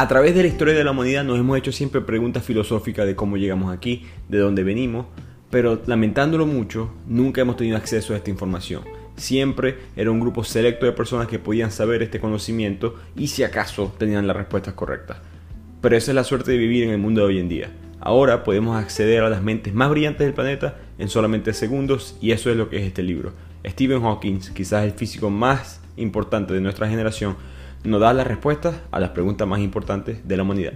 A través de la historia de la humanidad nos hemos hecho siempre preguntas filosóficas de cómo llegamos aquí, de dónde venimos, pero lamentándolo mucho, nunca hemos tenido acceso a esta información. Siempre era un grupo selecto de personas que podían saber este conocimiento y si acaso tenían las respuestas correctas. Pero esa es la suerte de vivir en el mundo de hoy en día. Ahora podemos acceder a las mentes más brillantes del planeta en solamente segundos y eso es lo que es este libro. Stephen Hawking, quizás el físico más importante de nuestra generación, nos da las respuestas a las preguntas más importantes de la humanidad.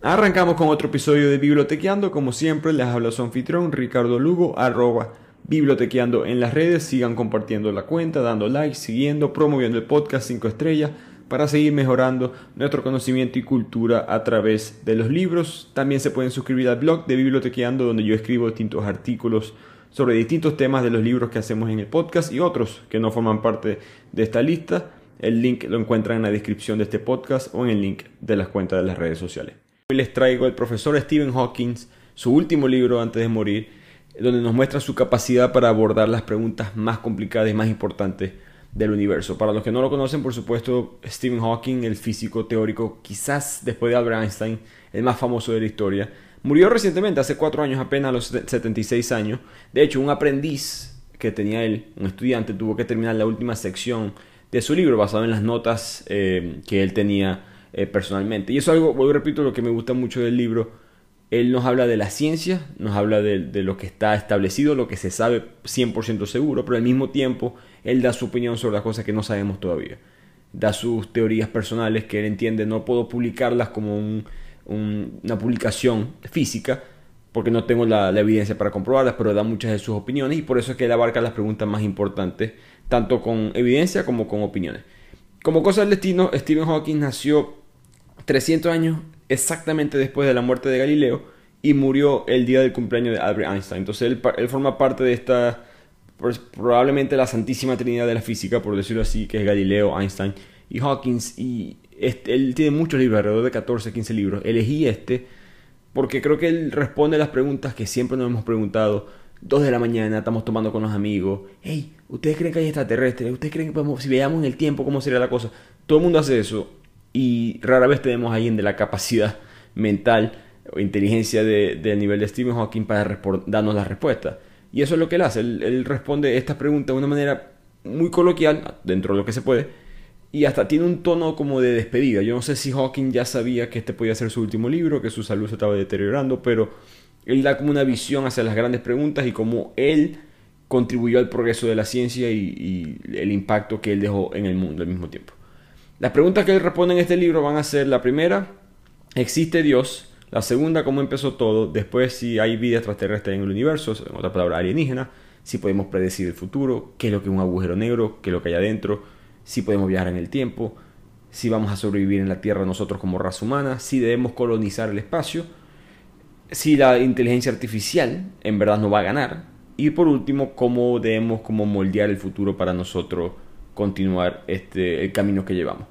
Arrancamos con otro episodio de Bibliotequeando. Como siempre, les habla su anfitrión Ricardo Lugo, arroba Bibliotequeando en las redes. Sigan compartiendo la cuenta, dando like, siguiendo, promoviendo el podcast 5 estrellas para seguir mejorando nuestro conocimiento y cultura a través de los libros. También se pueden suscribir al blog de Bibliotequeando, donde yo escribo distintos artículos sobre distintos temas de los libros que hacemos en el podcast y otros que no forman parte de esta lista. El link lo encuentran en la descripción de este podcast o en el link de las cuentas de las redes sociales. Hoy les traigo el profesor Stephen Hawking, su último libro antes de morir, donde nos muestra su capacidad para abordar las preguntas más complicadas y más importantes del universo. Para los que no lo conocen, por supuesto, Stephen Hawking, el físico teórico, quizás después de Albert Einstein, el más famoso de la historia, murió recientemente, hace cuatro años apenas, a los 76 años. De hecho, un aprendiz que tenía él, un estudiante, tuvo que terminar la última sección de su libro basado en las notas eh, que él tenía eh, personalmente. Y eso es algo, vuelvo repito, lo que me gusta mucho del libro. Él nos habla de la ciencia, nos habla de, lo que está establecido, lo que se sabe 100% seguro, pero al mismo tiempo él da su opinión sobre las cosas que no sabemos todavía. Da sus teorías personales que él entiende, no puedo publicarlas como una publicación física, porque no tengo la, evidencia para comprobarlas, pero da muchas de sus opiniones y por eso es que él abarca las preguntas más importantes, tanto con evidencia como con opiniones. Como cosa del destino, Stephen Hawking nació 300 años exactamente después de la muerte de Galileo y murió el día del cumpleaños de Albert Einstein. Entonces él, forma parte de esta, pues, probablemente la santísima trinidad de la física, por decirlo así, que es Galileo, Einstein y Hawking. Y este, él tiene muchos libros, alrededor de 14, 15 libros. Elegí este porque creo que él responde las preguntas que siempre nos hemos preguntado. Dos de la mañana, estamos tomando con los amigos. Hey, ¿ustedes creen que hay extraterrestres? ¿Ustedes creen que podemos, si veamos en el tiempo, cómo sería la cosa? Todo el mundo hace eso y rara vez tenemos a alguien de la capacidad mental o inteligencia del nivel de Stephen Hawking para darnos la respuesta. Y eso es lo que él hace. Él, responde estas preguntas de una manera muy coloquial, dentro de lo que se puede, y hasta tiene un tono como de despedida. Yo no sé si Hawking ya sabía que este podía ser su último libro, que su salud se estaba deteriorando, pero él da como una visión hacia las grandes preguntas y cómo él contribuyó al progreso de la ciencia y el impacto que él dejó en el mundo al mismo tiempo. Las preguntas que él responde en este libro van a ser la primera, ¿existe Dios? La segunda, ¿cómo empezó todo? Después, si hay vida extraterrestre en el universo, en otra palabra, alienígena, si podemos predecir el futuro, qué es lo que es un agujero negro, qué es lo que hay adentro, si podemos viajar en el tiempo, si vamos a sobrevivir en la Tierra nosotros como raza humana, si debemos colonizar el espacio, si la inteligencia artificial en verdad no va a ganar, y por último, cómo debemos como moldear el futuro para nosotros continuar este, el camino que llevamos.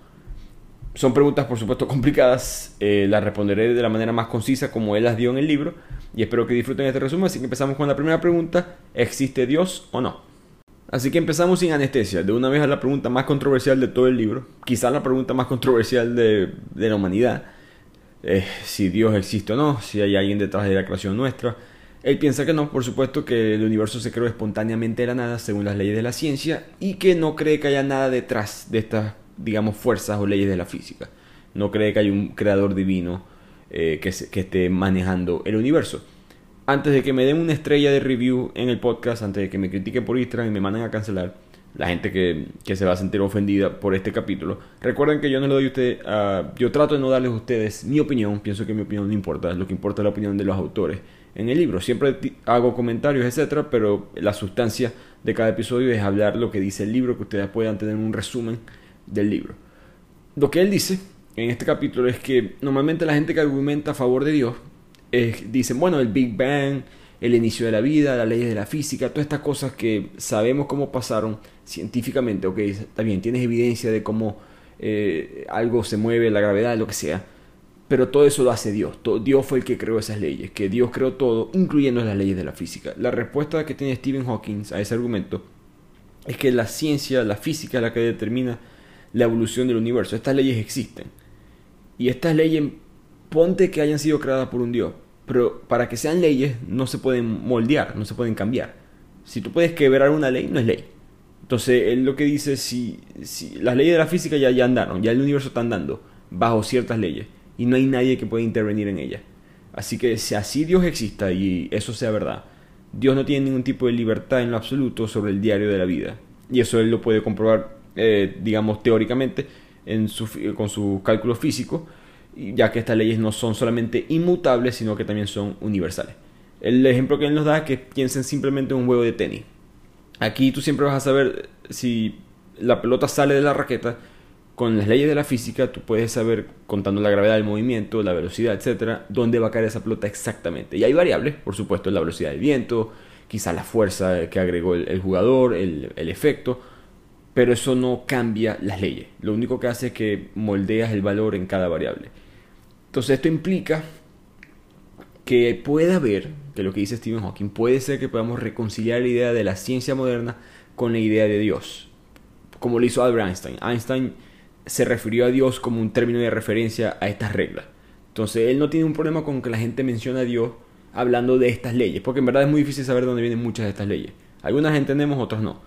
Son preguntas, por supuesto, complicadas. Eh, las responderé de la manera más concisa como él las dio en el libro. Y espero que disfruten este resumen. Así que empezamos con la primera pregunta. ¿Existe Dios o no? Así que empezamos sin anestesia. De una vez a la pregunta más controversial de todo el libro. Quizás la pregunta más controversial de, la humanidad. si Dios existe o no. Si hay alguien detrás de la creación nuestra. Él piensa que no, por supuesto que el universo se creó espontáneamente de la nada según las leyes de la ciencia y que no cree que haya nada detrás de estas, digamos, fuerzas o leyes de la física. No cree que haya un creador divino eh, que, que esté manejando el universo. Antes de que me den una estrella de review en el podcast, antes de que me critiquen por Instagram y me manden a cancelar, la gente que, que, se va a sentir ofendida por este capítulo. Recuerden que yo no le doy a ustedes, yo trato de no darles a ustedes mi opinión, pienso que mi opinión no importa, lo que importa es la opinión de los autores en el libro. Siempre hago comentarios, etcétera, pero la sustancia de cada episodio es hablar lo que dice el libro, que ustedes puedan tener un resumen del libro. Lo que él dice en este capítulo es que normalmente la gente que argumenta a favor de Dios es, dicen, bueno, el Big Bang, el inicio de la vida, las leyes de la física, todas estas cosas que sabemos cómo pasaron científicamente, ok, está bien, tienes evidencia de cómo eh, algo se mueve, la gravedad, lo que sea, pero todo eso lo hace Dios. Dios fue el que creó esas leyes, que Dios creó todo, incluyendo las leyes de la física. La respuesta que tiene Stephen Hawking a ese argumento es que la ciencia, la física es la que determina la evolución del universo. Estas leyes existen. Y estas leyes, ponte que hayan sido creadas por un Dios, pero para que sean leyes no se pueden moldear, no se pueden cambiar. Si tú puedes quebrar una ley, no es ley. Entonces, él lo que dice, si, si las leyes de la física ya, ya andaron, ya el universo está andando bajo ciertas leyes y no hay nadie que pueda intervenir en ellas. Así que si así Dios exista y eso sea verdad, Dios no tiene ningún tipo de libertad en lo absoluto sobre el diario de la vida. Y eso él lo puede comprobar, eh, digamos, teóricamente en su, con sus cálculos físicos, ya que estas leyes no son solamente inmutables, sino que también son universales. El ejemplo que él nos da es que piensen simplemente en un juego de tenis. Aquí tú siempre vas a saber si la pelota sale de la raqueta con las leyes de la física tú puedes saber, contando la gravedad del movimiento, la velocidad, etcétera, dónde va a caer esa pelota exactamente. Y hay variables, por supuesto, la velocidad del viento, quizá la fuerza que agregó el, jugador, el, efecto, pero eso no cambia las leyes. Lo único que hace es que moldeas el valor en cada variable. Entonces, esto implica que puede haber, que lo que dice Stephen Hawking, puede ser que podamos reconciliar la idea de la ciencia moderna con la idea de Dios, como lo hizo Albert Einstein. Einstein se refirió a Dios como un término de referencia a estas reglas. Entonces él no tiene un problema con que la gente mencione a Dios hablando de estas leyes, porque en verdad es muy difícil saber dónde vienen muchas de estas leyes. Algunas entendemos, otras no.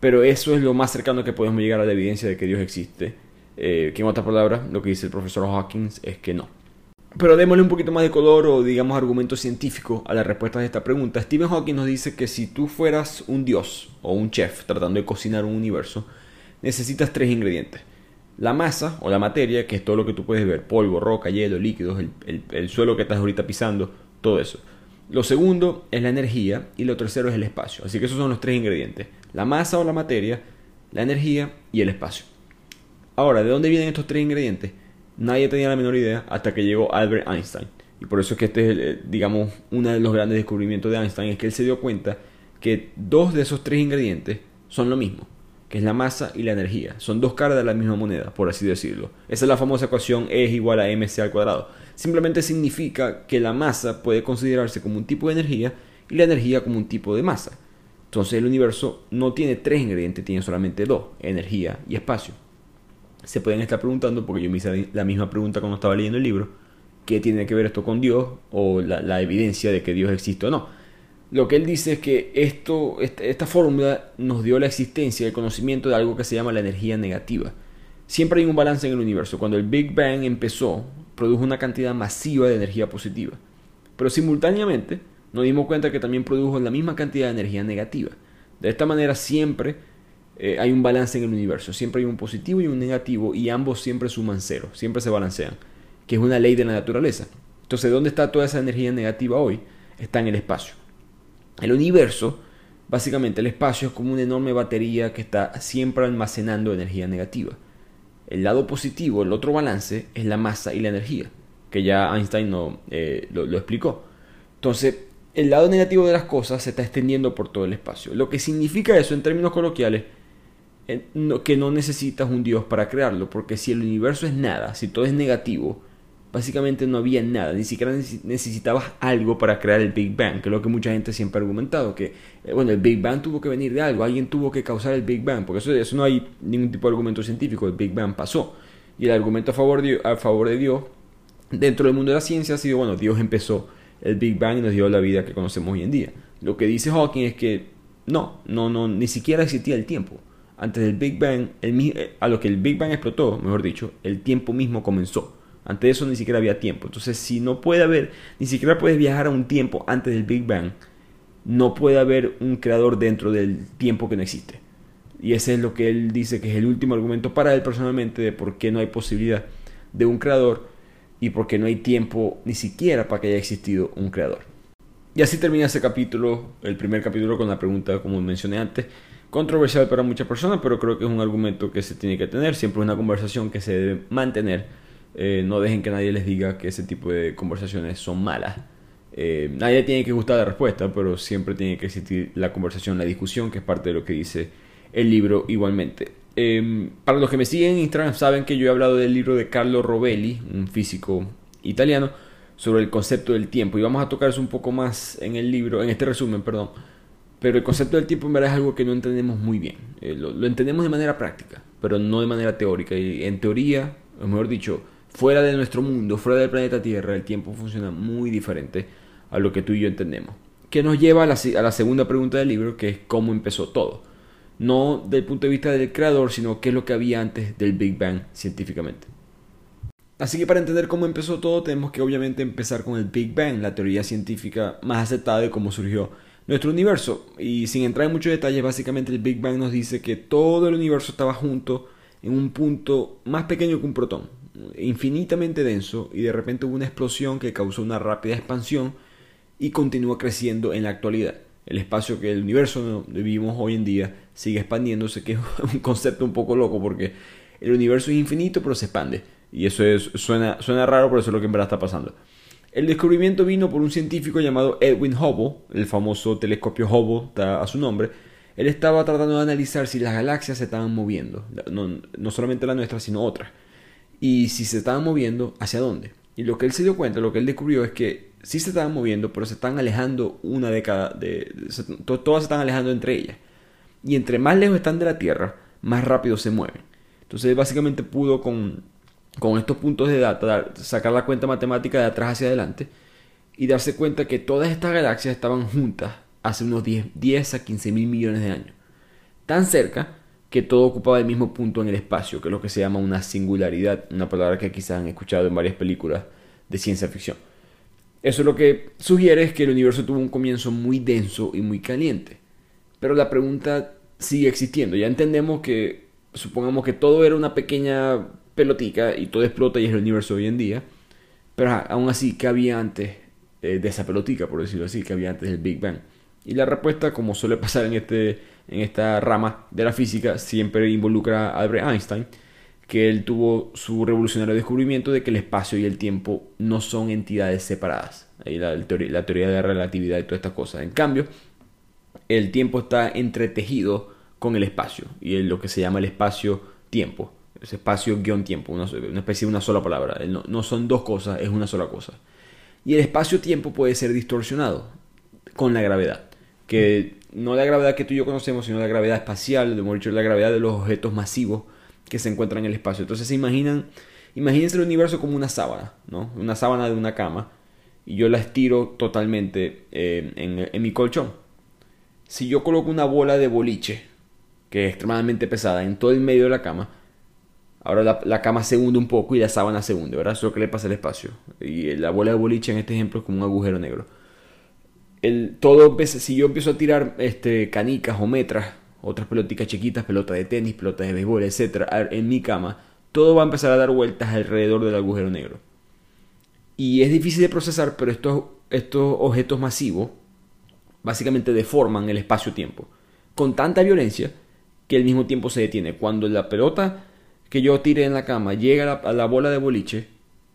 Pero eso es lo más cercano que podemos llegar a la evidencia de que Dios existe. Eh, que en otras palabras, lo que dice el profesor Hawkins es que no. Pero démosle un poquito más de color o digamos argumento científico a la respuesta de esta pregunta. Stephen Hawking nos dice que si tú fueras un dios o un chef tratando de cocinar un universo, necesitas tres ingredientes la masa o la materia, que es todo lo que tú puedes ver, polvo, roca, hielo, líquidos, el, suelo que estás ahorita pisando, todo eso. Lo segundo es la energía y lo tercero es el espacio. Así que esos son los tres ingredientes. La masa o la materia, la energía y el espacio. Ahora, ¿de dónde vienen estos tres ingredientes? Nadie tenía la menor idea hasta que llegó Albert Einstein. Y por eso es que este es, eh, digamos, uno de los grandes descubrimientos de Einstein, es que él se dio cuenta que dos de esos tres ingredientes son lo mismo que es la masa y la energía. Son dos caras de la misma moneda, por así decirlo. Esa es la famosa ecuación E es igual a mc al cuadrado. Simplemente significa que la masa puede considerarse como un tipo de energía y la energía como un tipo de masa. Entonces el universo no tiene tres ingredientes, tiene solamente dos, energía y espacio. Se pueden estar preguntando, porque yo me hice la misma pregunta cuando estaba leyendo el libro, ¿qué tiene que ver esto con Dios o la, evidencia de que Dios existe o no? Lo que él dice es que esto, esta, fórmula nos dio la existencia, el conocimiento de algo que se llama la energía negativa. Siempre hay un balance en el universo. Cuando el Big Bang empezó, produjo una cantidad masiva de energía positiva. Pero simultáneamente nos dimos cuenta que también produjo la misma cantidad de energía negativa. De esta manera siempre eh, hay un balance en el universo. Siempre hay un positivo y un negativo y ambos siempre suman cero. Siempre se balancean. Que es una ley de la naturaleza. Entonces, ¿dónde está toda esa energía negativa hoy? Está en el espacio. El universo, básicamente el espacio es como una enorme batería que está siempre almacenando energía negativa. El lado positivo, el otro balance, es la masa y la energía, que ya Einstein no, eh, lo, explicó. Entonces, el lado negativo de las cosas se está extendiendo por todo el espacio. Lo que significa eso en términos coloquiales, que no necesitas un Dios para crearlo, porque si el universo es nada, si todo es negativo, básicamente no había nada, ni siquiera necesitabas algo para crear el Big Bang, que es lo que mucha gente siempre ha argumentado, que eh, bueno, el Big Bang tuvo que venir de algo, alguien tuvo que causar el Big Bang, porque eso, eso no hay ningún tipo de argumento científico, el Big Bang pasó. Y el argumento a favor, de, a favor de Dios dentro del mundo de la ciencia ha sido, bueno, Dios empezó el Big Bang y nos dio la vida que conocemos hoy en día. Lo que dice Hawking es que no, no, no, ni siquiera existía el tiempo. Antes del Big Bang, eh, a lo que el Big Bang explotó, mejor dicho, el tiempo mismo comenzó. Antes de eso ni siquiera había tiempo. Entonces, si no puede haber, ni siquiera puedes viajar a un tiempo antes del Big Bang, no puede haber un creador dentro del tiempo que no existe. Y ese es lo que él dice que es el último argumento para él personalmente de por qué no hay posibilidad de un creador y por qué no hay tiempo ni siquiera para que haya existido un creador. Y así termina ese capítulo, el primer capítulo con la pregunta, como mencioné antes, controversial para muchas personas, pero creo que es un argumento que se tiene que tener, siempre es una conversación que se debe mantener eh, no dejen que nadie les diga que ese tipo de conversaciones son malas. Eh, nadie tiene que gustar la respuesta, pero siempre tiene que existir la conversación, la discusión, que es parte de lo que dice el libro igualmente. Em, para los que me siguen en Instagram saben que yo he hablado del libro de Carlo Rovelli, un físico italiano, sobre el concepto del tiempo. Y vamos a tocar eso un poco más en el libro, en este resumen, perdón. Pero el concepto del tiempo en verdad es algo que no entendemos muy bien. Eh, lo entendemos de manera práctica pero no de manera teórica. Y en teoría, o mejor dicho, fuera de nuestro mundo, fuera del planeta Tierra, el tiempo funciona muy diferente a lo que tú y yo entendemos. Que nos lleva a la, a la segunda pregunta del libro, que es cómo empezó todo. No del punto de vista del creador, sino qué es lo que había antes del Big Bang científicamente. Así que para entender cómo empezó todo tenemos que obviamente empezar con el Big Bang, la teoría científica más aceptada de cómo surgió nuestro universo. Y sin entrar en muchos detalles, básicamente el Big Bang nos dice que todo el universo estaba junto en un punto más pequeño que un protón, infinitamente denso, y de repente hubo una explosión que causó una rápida expansión y continúa creciendo en la actualidad. El espacio que el universo vivimos hoy en día sigue expandiéndose, que es un concepto un poco loco porque el universo es infinito pero se expande. Y eso es, suena, suena raro, pero eso es lo que en verdad está pasando. El descubrimiento vino por un científico llamado Edwin Hubble, el famoso telescopio Hubble da a su nombre. Él estaba tratando de analizar si las galaxias se estaban moviendo, no, no solamente la nuestra, sino otras. Y si se estaban moviendo, ¿hacia dónde? Y lo que él se dio cuenta, lo que él descubrió es que sí se estaban moviendo, pero se están alejando una década de... todas se están alejando entre ellas. Y entre más lejos están de la Tierra, más rápido se mueven. Entonces básicamente pudo con con estos puntos de data, sacar la cuenta matemática de atrás hacia adelante y darse cuenta que todas estas galaxias estaban juntas hace unos 10, 10 a 15 mil millones de años. Tan cerca que todo ocupaba el mismo punto en el espacio, que es lo que se llama una singularidad, una palabra que quizás han escuchado en varias películas de ciencia ficción. Eso lo que sugiere es que el universo tuvo un comienzo muy denso y muy caliente. Pero la pregunta sigue existiendo. Ya entendemos que, supongamos que todo era una pequeña pelotica y todo explota y es el universo hoy en día. Pero aún así, ¿qué había antes eh, de esa pelotica, por decirlo así? ¿Qué había antes del Big Bang? Y la respuesta, como suele pasar en, este, en esta rama de la física, siempre involucra a Albert Einstein, que él tuvo su revolucionario descubrimiento de que el espacio y el tiempo no son entidades separadas. Ahí la, teoría, la teoría de la relatividad y todas estas cosas. En cambio, el tiempo está entretejido con el espacio y es lo que se llama el espacio-tiempo espacio guion tiempo, una, especie de una sola palabra. No, son dos cosas, es una sola cosa. Y el espacio-tiempo puede ser distorsionado con la gravedad. Que no la gravedad que tú y yo conocemos, sino la gravedad espacial, de dicho, la gravedad de los objetos masivos que se encuentran en el espacio. Entonces se imaginan, imagínense el universo como una sábana, ¿no? Una sábana de una cama. Y yo la estiro totalmente eh, en, en mi colchón. Si yo coloco una bola de boliche, que es extremadamente pesada, en todo el medio de la cama, Ahora la, cama se hunde un poco y la sábana se hunde, ¿verdad? Eso es lo que le pasa al espacio. Y la bola de boliche en este ejemplo es como un agujero negro. El, todo si yo empiezo a tirar este, canicas o metras, otras pelotitas chiquitas, pelotas de tenis, pelotas de béisbol, etc., en mi cama, todo va a empezar a dar vueltas alrededor del agujero negro. Y es difícil de procesar, pero estos, estos objetos masivos básicamente deforman el espacio-tiempo con tanta violencia que el mismo tiempo se detiene. Cuando la pelota que yo tire en la cama llega a la, bola de boliche,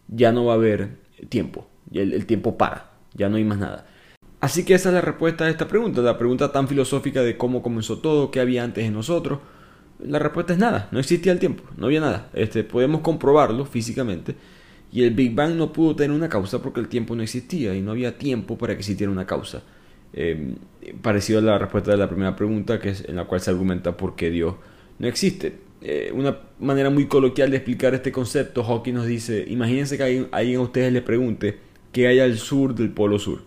ya no va a haber tiempo. El, el tiempo para. Ya no hay más nada. Así que esa es la respuesta a esta pregunta, la pregunta tan filosófica de cómo comenzó todo, qué había antes de nosotros. La respuesta es nada, no existía el tiempo, no había nada. Este, podemos comprobarlo físicamente. Y el Big Bang no pudo tener una causa porque el tiempo no existía y no había tiempo para que existiera una causa. Eh, parecido a la respuesta de la primera pregunta, que es en la cual se argumenta por qué Dios no existe. Eh, una manera muy coloquial de explicar este concepto, Hawking nos dice, imagínense que alguien, a ustedes le pregunte qué hay al sur del polo sur.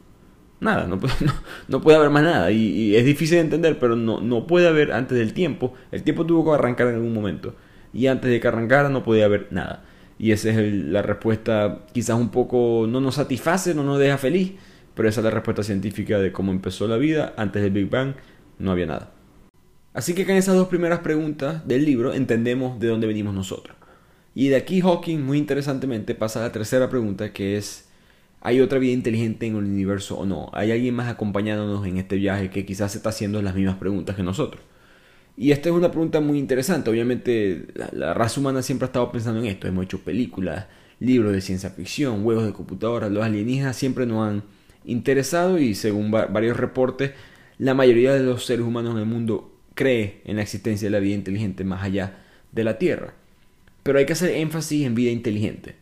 Nada, no, no, puede haber más nada. Y, es difícil de entender, pero no, no puede haber antes del tiempo. El tiempo tuvo que arrancar en algún momento. Y antes de que arrancara no podía haber nada. Y esa es la respuesta, quizás un poco no nos satisface, no nos deja feliz, pero esa es la respuesta científica de cómo empezó la vida. Antes del Big Bang no había nada. Así que con esas dos primeras preguntas del libro entendemos de dónde venimos nosotros. Y de aquí Hawking, muy interesantemente, pasa a la tercera pregunta que es, ¿hay otra vida inteligente en el universo o no? ¿Hay alguien más acompañándonos en este viaje que quizás se está haciendo las mismas preguntas que nosotros? Y esta es una pregunta muy interesante. Obviamente la, raza humana siempre ha estado pensando en esto. Hemos hecho películas, libros de ciencia ficción, juegos de computadora. Los alienígenas siempre nos han interesado y según varios reportes, la mayoría de los seres humanos en el mundo cree en la existencia de la vida inteligente más allá de la Tierra. Pero hay que hacer énfasis en vida inteligente.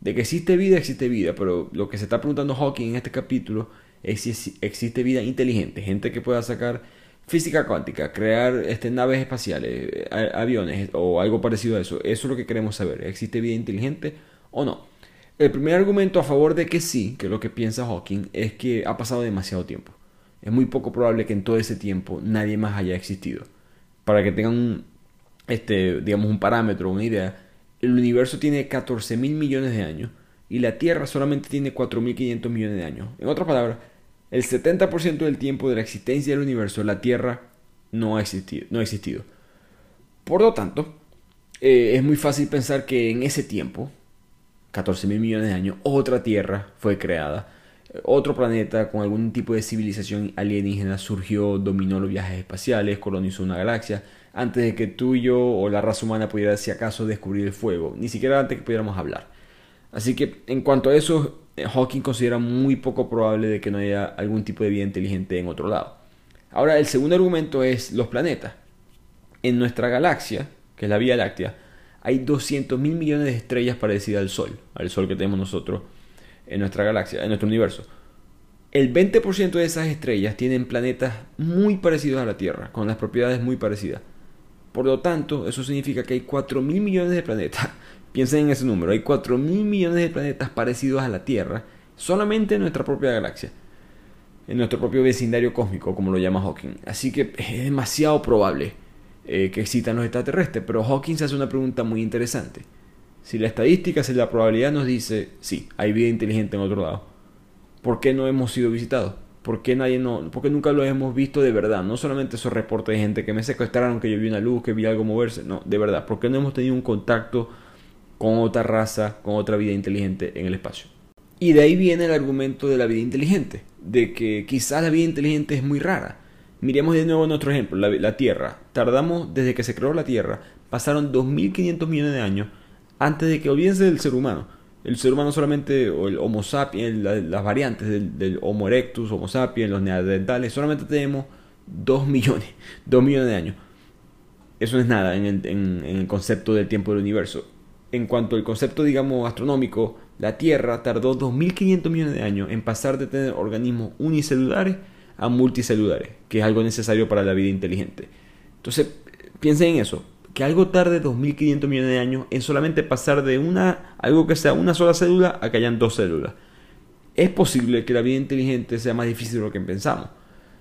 De que existe vida, existe vida, pero lo que se está preguntando Hawking en este capítulo es si existe vida inteligente, gente que pueda sacar física cuántica, crear este, naves espaciales, aviones o algo parecido a eso. Eso es lo que queremos saber. ¿Existe vida inteligente o no? El primer argumento a favor de que sí, que es lo que piensa Hawking, es que ha pasado demasiado tiempo. Es muy poco probable que en todo ese tiempo nadie más haya existido. Para que tengan este, digamos, un parámetro, una idea, el universo tiene 14 mil millones de años y la Tierra solamente tiene 4.500 millones de años. En otras palabras, el 70% del tiempo de la existencia del universo, la Tierra no ha existido. No ha existido. Por lo tanto, eh, es muy fácil pensar que en ese tiempo, 14 mil millones de años, otra Tierra fue creada. Otro planeta con algún tipo de civilización alienígena surgió, dominó los viajes espaciales, colonizó una galaxia, antes de que tú y yo o la raza humana pudiera, si acaso, descubrir el fuego, ni siquiera antes que pudiéramos hablar. Así que, en cuanto a eso, Hawking considera muy poco probable de que no haya algún tipo de vida inteligente en otro lado. Ahora, el segundo argumento es los planetas. En nuestra galaxia, que es la Vía Láctea, hay 200 mil millones de estrellas parecidas al Sol, al Sol que tenemos nosotros en nuestra galaxia, en nuestro universo. El 20% de esas estrellas tienen planetas muy parecidos a la Tierra, con las propiedades muy parecidas. Por lo tanto, eso significa que hay 4 mil millones de planetas. Piensen en ese número, hay 4 mil millones de planetas parecidos a la Tierra solamente en nuestra propia galaxia, en nuestro propio vecindario cósmico, como lo llama Hawking. Así que es demasiado probable eh, que existan los extraterrestres, pero Hawking se hace una pregunta muy interesante. Si la estadística, si la probabilidad nos dice, sí, hay vida inteligente en otro lado, ¿por qué no hemos sido visitados? ¿Por qué, nadie no, ¿Por nunca lo hemos visto de verdad? No solamente esos reportes de gente que me secuestraron, que yo vi una luz, que vi algo moverse. No, de verdad. ¿Por qué no hemos tenido un contacto con otra raza, con otra vida inteligente en el espacio? Y de ahí viene el argumento de la vida inteligente. De que quizás la vida inteligente es muy rara. Miremos de nuevo nuestro ejemplo, la, la Tierra. Tardamos, desde que se creó la Tierra, pasaron 2.500 millones de años antes de que olvídense del ser humano. El ser humano solamente, o el Homo sapiens, las variantes del, Homo erectus, Homo sapiens, los neandertales, solamente tenemos 2 millones, 2 millones de años. Eso no es nada en el, en el concepto del tiempo del universo. En cuanto al concepto, digamos, astronómico, la Tierra tardó 2.500 millones de años en pasar de tener organismos unicelulares a multicelulares, que es algo necesario para la vida inteligente. Entonces, piensen en eso que algo tarde 2.500 millones de años en solamente pasar de una, algo que sea una sola célula a que hayan dos células. Es posible que la vida inteligente sea más difícil de lo que pensamos.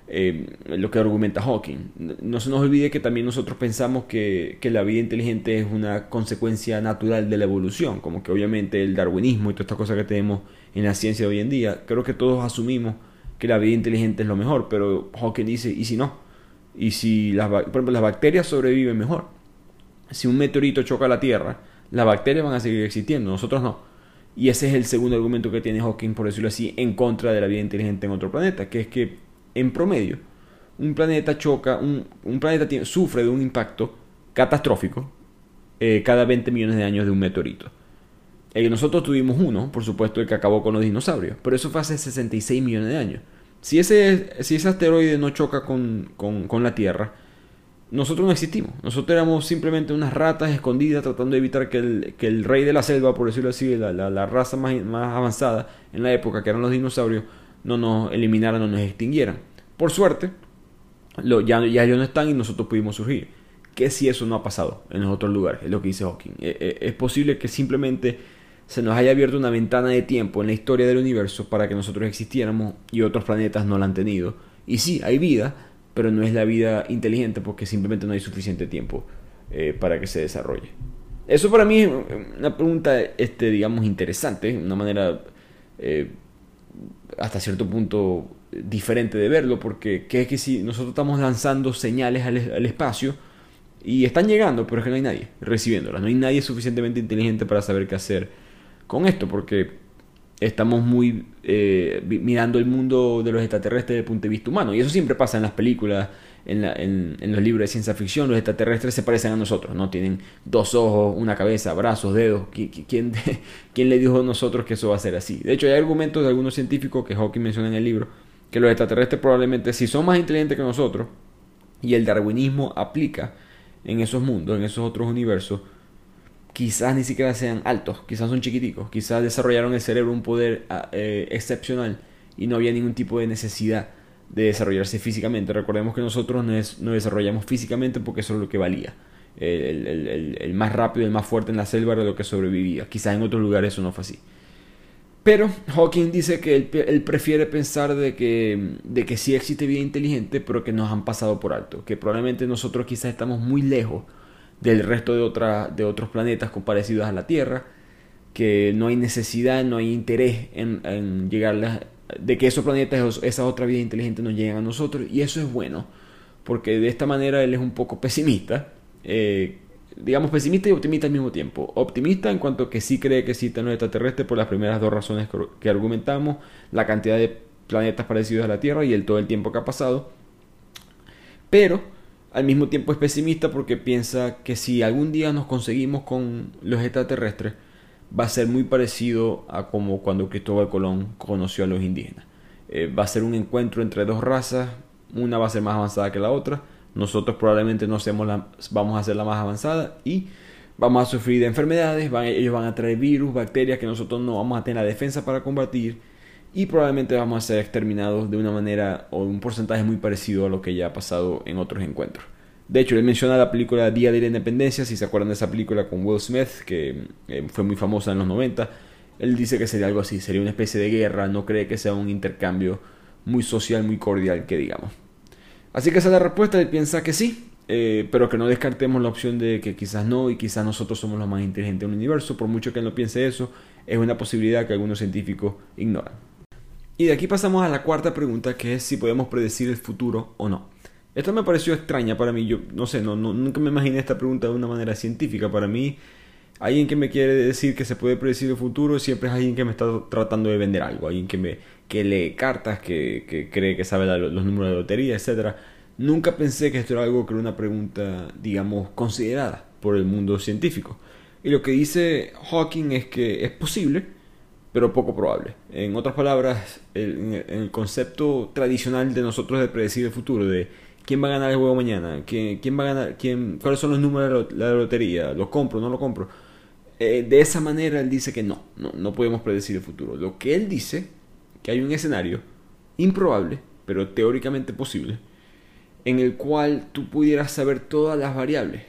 Eh, lo que argumenta Hawking. No se nos olvide que también nosotros pensamos que, que, la vida inteligente es una consecuencia natural de la evolución, como que obviamente el darwinismo y todas estas cosas que tenemos en la ciencia de hoy en día, creo que todos asumimos que la vida inteligente es lo mejor, pero Hawking dice, ¿y si no? ¿Y si las, por ejemplo, las bacterias sobreviven mejor? Si un meteorito choca la Tierra, las bacterias van a seguir existiendo, nosotros no. Y ese es el segundo argumento que tiene Hawking, por decirlo así, en contra de la vida inteligente en otro planeta, que es que en promedio un planeta choca, un, planeta sufre de un impacto catastrófico eh, cada 20 millones de años de un meteorito. Eh, nosotros tuvimos uno, por supuesto, el que acabó con los dinosaurios, pero eso fue hace 66 millones de años. Si ese, si ese asteroide no choca con, con la Tierra, nosotros no existimos. Nosotros éramos simplemente unas ratas escondidas tratando de evitar que el, que el rey de la selva, por decirlo así, la, la, raza más, más, avanzada en la época, que eran los dinosaurios, no nos eliminaran, no nos extinguieran. Por suerte, ya, ya ellos no están y nosotros pudimos surgir. ¿Qué si eso no ha pasado en los otros lugares? Es lo que dice Hawking. Eh, eh, es posible que simplemente se nos haya abierto una ventana de tiempo en la historia del universo para que nosotros existiéramos y otros planetas no la han tenido. Y sí, hay vida, pero no es la vida inteligente porque simplemente no hay suficiente tiempo eh, para que se desarrolle. Eso para mí es una pregunta, este, digamos, interesante, una manera eh, hasta cierto punto diferente de verlo, porque ¿qué es que si nosotros estamos lanzando señales al, al, espacio y están llegando, pero es que no hay nadie recibiéndolas, no hay nadie suficientemente inteligente para saber qué hacer con esto, porque estamos muy eh, mirando el mundo de los extraterrestres desde el punto de vista humano. Y eso siempre pasa en las películas, en, en, los libros de ciencia ficción. Los extraterrestres se parecen a nosotros, ¿no? Tienen dos ojos, una cabeza, brazos, dedos. ¿Quién, ¿Quién le dijo a nosotros que eso va a ser así? De hecho, hay argumentos de algunos científicos que Hawking menciona en el libro, que los extraterrestres probablemente, si son más inteligentes que nosotros, y el darwinismo aplica en esos mundos, en esos otros universos, quizás ni siquiera sean altos, quizás son chiquiticos, quizás desarrollaron el cerebro un poder ah, eh, excepcional y no había ningún tipo de necesidad de desarrollarse físicamente. Recordemos que nosotros nos, desarrollamos físicamente porque eso es lo que valía. El, más rápido, el más fuerte en la selva era lo que sobrevivía. Quizás en otros lugares eso no fue así. Pero Hawking dice que él, prefiere pensar de que, de que sí existe vida inteligente, pero que nos han pasado por alto. Que probablemente nosotros quizás estamos muy lejos del resto de, otra, de otros planetas parecidos a la Tierra. Que no hay necesidad, no hay interés en, en llegar de que esos planetas, esa otra vida inteligente nos lleguen a nosotros. Y eso es bueno, porque de esta manera él es un poco pesimista. Eh, digamos, pesimista y optimista al mismo tiempo. Optimista en cuanto que sí cree que existen los extraterrestres por las primeras dos razones que argumentamos, la cantidad de planetas parecidos a la Tierra y el todo el tiempo que ha pasado. Pero al mismo tiempo es pesimista porque piensa que si algún día nos conseguimos con los extraterrestres, va a ser muy parecido a como cuando Cristóbal Colón conoció a los indígenas. Eh, va a ser un encuentro entre dos razas, una va a ser más avanzada que la otra, nosotros probablemente no seamos la, vamos a ser la más avanzada y vamos a sufrir de enfermedades, ellos van a traer virus, bacterias que nosotros no vamos a tener la defensa para combatir y probablemente vamos a ser exterminados de una manera o un porcentaje muy parecido a lo que ya ha pasado en otros encuentros. De hecho, él menciona la película Día de la Independencia, si se acuerdan de esa película con Will Smith, que eh, fue muy famosa en los 90. Él dice que sería algo así, sería una especie de guerra, no cree que sea un intercambio muy social, muy cordial, que digamos. Así que esa es la respuesta, él piensa que sí, eh, pero que no descartemos la opción de que quizás no y quizás nosotros somos los más inteligentes del universo, por mucho que él no piense eso, es una posibilidad que algunos científicos ignoran. Y de aquí pasamos a la cuarta pregunta, que es si podemos predecir el futuro o no. Esto me pareció extraña para mí, yo no sé, no, nunca me imaginé esta pregunta de una manera científica. Para mí, alguien que me quiere decir que se puede predecir el futuro siempre es alguien que me está tratando de vender algo, alguien que me que lee cartas, que, cree que sabe los números de lotería, etc. Nunca pensé que esto era algo que era una pregunta, digamos, considerada por el mundo científico. Y lo que dice Hawking es que es posible, pero poco probable. En otras palabras, el, el concepto tradicional de nosotros de predecir el futuro, de quién va a ganar el juego mañana, quién, va a ganar, quién, cuáles son los números de la lotería, lo compro, no lo compro. Eh, de esa manera él dice que no, no, no podemos predecir el futuro. Lo que él dice que hay un escenario improbable, pero teóricamente posible, en el cual tú pudieras saber todas las variables.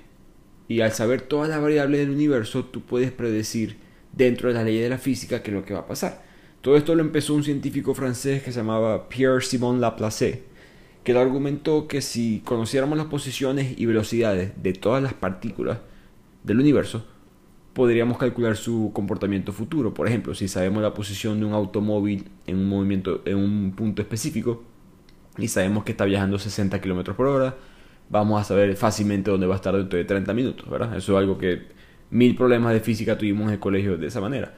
Y al saber todas las variables del universo, tú puedes predecir dentro de la ley de la física qué es lo que va a pasar. Todo esto lo empezó un científico francés que se llamaba Pierre-Simon Laplace, que le argumentó que si conociéramos las posiciones y velocidades de todas las partículas del universo, podríamos calcular su comportamiento futuro. Por ejemplo, si sabemos la posición de un automóvil en un movimiento en un punto específico y sabemos que está viajando 60 km por hora, vamos a saber fácilmente dónde va a estar dentro de 30 minutos, ¿verdad? Eso es algo que mil problemas de física tuvimos en el colegio de esa manera.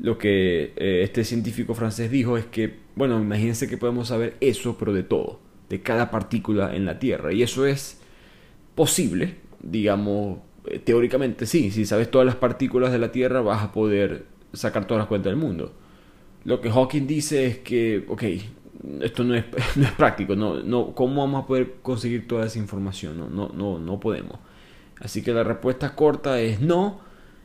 Lo que eh, este científico francés dijo es que, bueno, imagínense que podemos saber eso, pero de todo, de cada partícula en la Tierra. Y eso es posible, digamos, eh, teóricamente sí, si sabes todas las partículas de la Tierra vas a poder sacar todas las cuentas del mundo. Lo que Hawking dice es que, ok, esto no es, no es práctico, no, no, ¿cómo vamos a poder conseguir toda esa información? No, no, no, no podemos. Así que la respuesta corta es no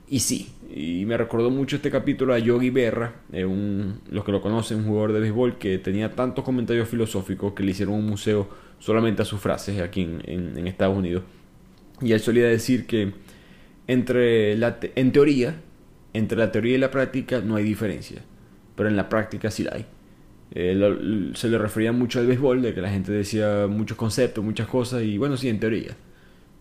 y sí. Y me recordó mucho este capítulo a Yogi Berra, eh, un, los que lo conocen, un jugador de béisbol que tenía tantos comentarios filosóficos que le hicieron un museo solamente a sus frases aquí en, Estados Unidos. Y él solía decir que entre la en teoría, entre la teoría y la práctica no hay diferencia, pero en la práctica sí la hay. se le refería mucho al béisbol, de que la gente decía muchos conceptos, muchas cosas, y bueno, sí, en teoría.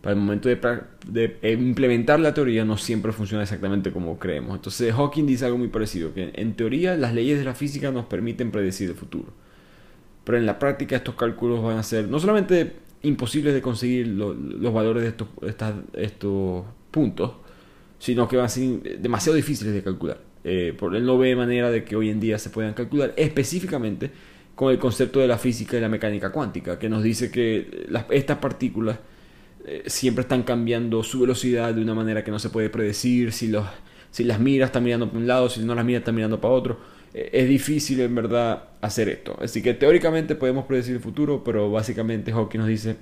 Para el momento de, de, implementar la teoría no siempre funciona exactamente como creemos. Entonces Hawking dice algo muy parecido, que en teoría las leyes de la física nos permiten predecir el futuro. Pero en la práctica estos cálculos van a ser no solamente imposibles de conseguir los valores de estos, estos puntos, sino que van a ser demasiado difíciles de calcular. Eh, por él no ve manera de que hoy en día se puedan calcular específicamente con el concepto de la física y la mecánica cuántica, que nos dice que estas partículas eh, siempre están cambiando su velocidad de una manera que no se puede predecir, si, los, si las miras están mirando para un lado, si no las miras están mirando para otro. Eh, es difícil en verdad hacer esto. Así que teóricamente podemos predecir el futuro, pero básicamente Hawking nos dice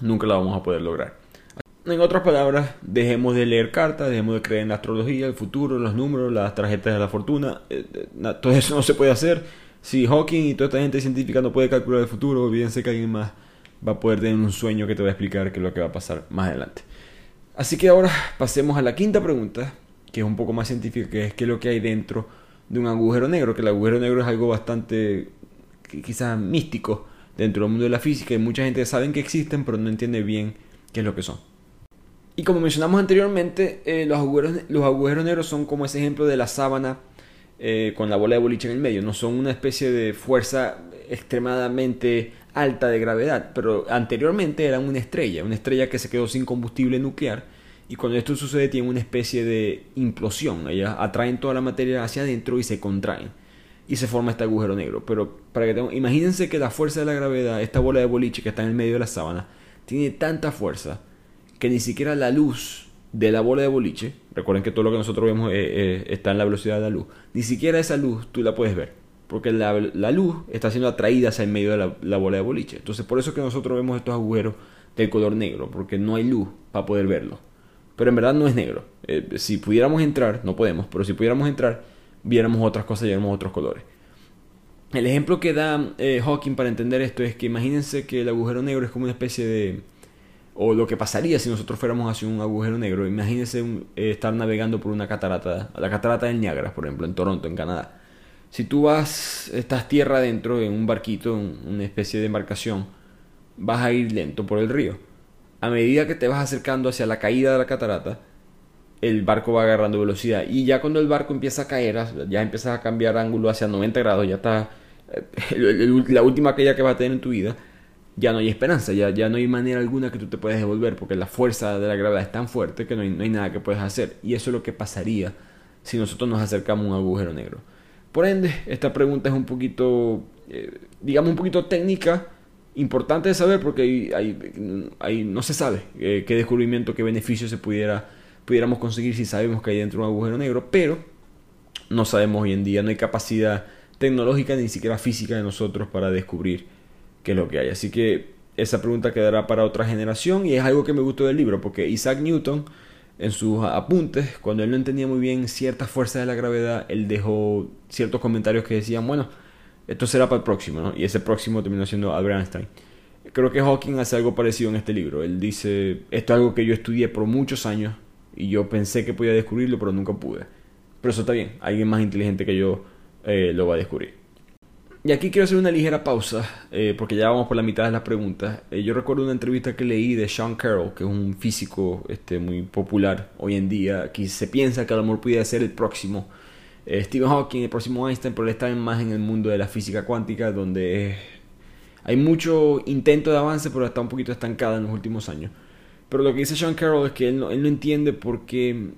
nunca la vamos a poder lograr. En otras palabras, dejemos de leer cartas, dejemos de creer en la astrología, el futuro, los números, las tarjetas de la fortuna. Eh, todo eso no se puede hacer. Si Hawking y toda esta gente científica no puede calcular el futuro, olvídense que alguien más va a poder tener un sueño que te va a explicar qué es lo que va a pasar más adelante. Así que ahora pasemos a la quinta pregunta, que es un poco más científica, que es qué es lo que hay dentro de un agujero negro, que el agujero negro es algo bastante quizás místico dentro del mundo de la física y mucha gente sabe que existen pero no entiende bien qué es lo que son. Y como mencionamos anteriormente, eh, los, agujeros, los agujeros negros son como ese ejemplo de la sábana eh, con la bola de boliche en el medio, no son una especie de fuerza extremadamente alta de gravedad, pero anteriormente eran una estrella, una estrella que se quedó sin combustible nuclear y cuando esto sucede tiene una especie de implosión, ellas atraen toda la materia hacia adentro y se contraen y se forma este agujero negro. Pero para que imagínense que la fuerza de la gravedad, esta bola de boliche que está en el medio de la sábana, tiene tanta fuerza que ni siquiera la luz de la bola de boliche, recuerden que todo lo que nosotros vemos eh, eh, está en la velocidad de la luz, ni siquiera esa luz tú la puedes ver, porque la, luz está siendo atraída hacia el medio de la, bola de boliche. Entonces por eso que nosotros vemos estos agujeros del color negro, porque no hay luz para poder verlo. Pero en verdad no es negro. Eh, si pudiéramos entrar, no podemos, pero si pudiéramos entrar, viéramos otras cosas y viéramos otros colores. El ejemplo que da eh, Hawking para entender esto es que imagínense que el agujero negro es como una especie de... o lo que pasaría si nosotros fuéramos hacia un agujero negro. Imagínense eh, estar navegando por una catarata, la catarata del Niágara, por ejemplo, en Toronto, en Canadá. Si tú vas, estás tierra adentro en un barquito, en una especie de embarcación, vas a ir lento por el río. A medida que te vas acercando hacia la caída de la catarata, el barco va agarrando velocidad. Y ya cuando el barco empieza a caer, ya empiezas a cambiar ángulo hacia 90 grados, ya está eh, la última caída que vas a tener en tu vida, ya no hay esperanza, ya, ya no hay manera alguna que tú te puedas devolver, porque la fuerza de la gravedad es tan fuerte que no hay, no hay nada que puedas hacer. Y eso es lo que pasaría si nosotros nos acercamos a un agujero negro. Por ende, esta pregunta es un poquito, eh, digamos, un poquito técnica, importante de saber porque hay, no se sabe eh, qué descubrimiento, qué beneficio se pudiera pudiéramos conseguir si sabemos que hay dentro un agujero negro, pero no sabemos hoy en día, no hay capacidad tecnológica ni siquiera física de nosotros para descubrir qué es lo que hay. Así que esa pregunta quedará para otra generación y es algo que me gustó del libro, porque Isaac Newton en sus apuntes, cuando él no entendía muy bien ciertas fuerzas de la gravedad, él dejó ciertos comentarios que decían, bueno, esto será para el próximo, ¿no? Y ese próximo terminó siendo Albert Einstein. Creo que Hawking hace algo parecido en este libro. Él dice, esto es algo que yo estudié por muchos años, y yo pensé que podía descubrirlo, pero nunca pude. Pero eso está bien, alguien más inteligente que yo eh, lo va a descubrir. Y aquí quiero hacer una ligera pausa, eh, porque ya vamos por la mitad de las preguntas. Eh, yo recuerdo una entrevista que leí de Sean Carroll, que es un físico este, muy popular hoy en día, que se piensa que a lo mejor pudiera ser el próximo Stephen Hawking, el próximo Einstein, pero él está más en el mundo de la física cuántica, donde hay mucho intento de avance, pero está un poquito estancada en los últimos años. Pero lo que dice Sean Carroll es que él no, él no entiende por qué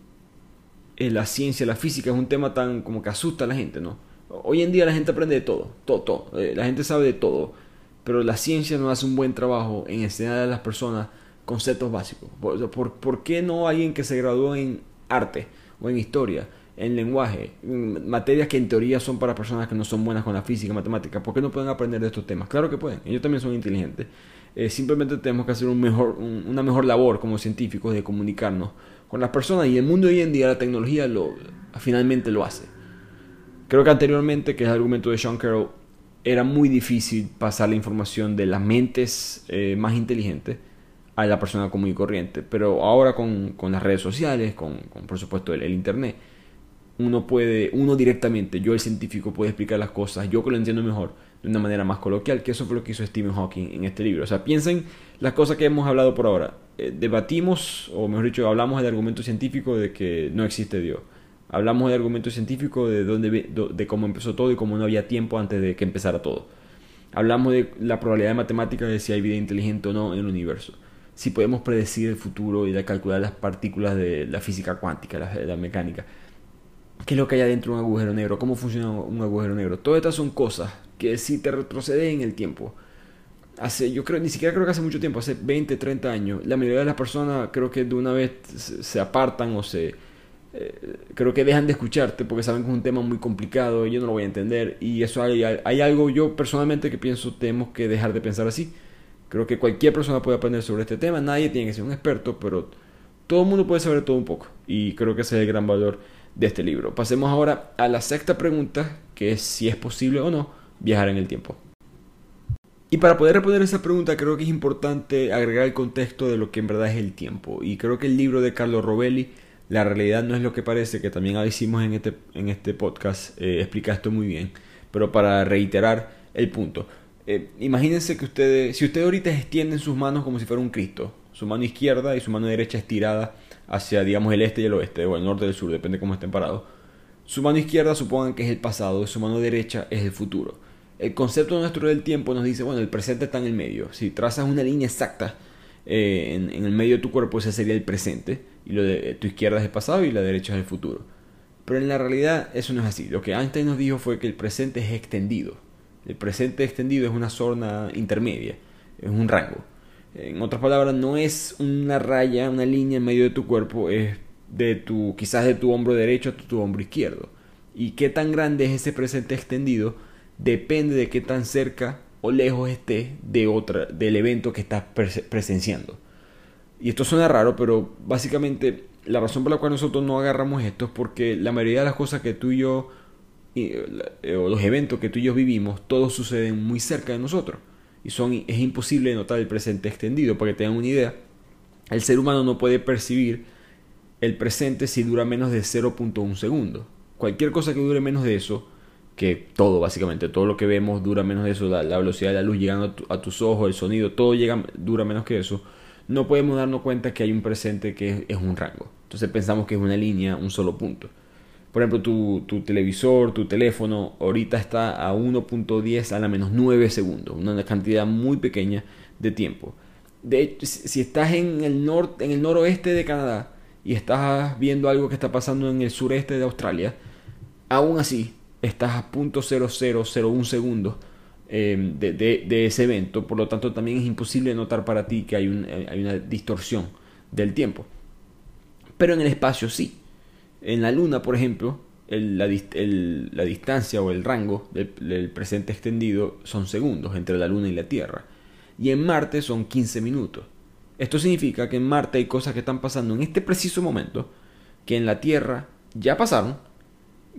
eh, la ciencia, la física es un tema tan como que asusta a la gente, ¿no? Hoy en día la gente aprende de todo, todo, todo. Eh, la gente sabe de todo. Pero la ciencia no hace un buen trabajo en enseñar a las personas conceptos básicos. ¿Por, por, qué no alguien que se graduó en arte o en historia, en lenguaje, en materias que en teoría son para personas que no son buenas con la física, matemática, ¿por qué no pueden aprender de estos temas? Claro que pueden, ellos también son inteligentes. Eh, simplemente tenemos que hacer un mejor, una mejor labor como científicos de comunicarnos con las personas y el mundo hoy en día la tecnología lo, finalmente lo hace. Creo que anteriormente, que es el argumento de Sean Carroll, era muy difícil pasar la información de las mentes eh, más inteligentes a la persona común y corriente. Pero ahora con, con las redes sociales, con, por supuesto el, el, Internet, uno puede, uno directamente, yo el científico, puede explicar las cosas, yo que lo entiendo mejor, de una manera más coloquial, que eso fue lo que hizo Stephen Hawking en este libro. O sea, piensen las cosas que hemos hablado por ahora. Eh, debatimos, o mejor dicho, hablamos del argumento científico de que no existe Dios. Hablamos del argumento científico de, dónde, de cómo empezó todo y cómo no había tiempo antes de que empezara todo. Hablamos de la probabilidad de matemática de si hay vida inteligente o no en el universo. Si podemos predecir el futuro y de calcular las partículas de la física cuántica, la, la mecánica. ¿Qué es lo que hay adentro de un agujero negro? ¿Cómo funciona un agujero negro? Todas estas son cosas que si te retrocede en el tiempo, hace, yo creo, ni siquiera creo que hace mucho tiempo, hace 20, 30 años, la mayoría de las personas creo que de una vez se, apartan o se, eh, creo que dejan de escucharte porque saben que es un tema muy complicado y yo no lo voy a entender y eso hay, algo yo personalmente que pienso tenemos que dejar de pensar así. Creo que cualquier persona puede aprender sobre este tema, nadie tiene que ser un experto, pero todo el mundo puede saber todo un poco y creo que ese es el gran valor de este libro. Pasemos ahora a la sexta pregunta, que es si es posible o no viajar en el tiempo. Y para poder responder esa pregunta creo que es importante agregar el contexto de lo que en verdad es el tiempo. Y creo que el libro de Carlos Rovelli, La realidad no es lo que parece, que también hicimos en este, en este podcast, eh, explica esto muy bien. Pero para reiterar el punto. Eh, imagínense que ustedes, si ustedes ahorita extienden sus manos como si fuera un Cristo, su mano izquierda y su mano derecha estirada hacia, digamos, el este y el oeste, o el norte y el sur, depende de cómo estén parados. Su mano izquierda supongan que es el pasado su mano derecha es el futuro el concepto nuestro del tiempo nos dice, bueno, el presente está en el medio. Si trazas una línea exacta eh, en, el medio de tu cuerpo, ese sería el presente. Y lo de tu izquierda es el pasado y la derecha es el futuro. Pero en la realidad eso no es así. Lo que Einstein nos dijo fue que el presente es extendido. El presente extendido es una zona intermedia, es un rango. En otras palabras, no es una raya, una línea en medio de tu cuerpo, es de tu, quizás de tu hombro derecho a tu hombro izquierdo. ¿Y qué tan grande es ese presente extendido? depende de qué tan cerca o lejos esté de otra, del evento que estás presenciando. Y esto suena raro, pero básicamente la razón por la cual nosotros no agarramos esto es porque la mayoría de las cosas que tú y yo, eh, o los eventos que tú y yo vivimos, todos suceden muy cerca de nosotros. Y son, es imposible notar el presente extendido. Para que tengan una idea, el ser humano no puede percibir el presente si dura menos de 0.1 segundo. Cualquier cosa que dure menos de eso que todo, básicamente, todo lo que vemos dura menos de eso, la, velocidad de la luz llegando a, tus ojos, el sonido, todo llega, dura menos que eso, no podemos darnos cuenta que hay un presente que es, un rango. Entonces pensamos que es una línea, un solo punto. Por ejemplo, tu, tu televisor, tu teléfono, ahorita está a 1.10 a la menos 9 segundos, una cantidad muy pequeña de tiempo. De hecho, si estás en el, norte, en el noroeste de Canadá y estás viendo algo que está pasando en el sureste de Australia, aún así estás a .0001 segundos eh, de, ese evento, por lo tanto también es imposible notar para ti que hay, eh, hay una distorsión del tiempo. Pero en el espacio sí. En la Luna, por ejemplo, la, distancia o el rango del, presente extendido son segundos entre la Luna y la Tierra. Y en Marte son 15 minutos. Esto significa que en Marte hay cosas que están pasando en este preciso momento que en la Tierra ya pasaron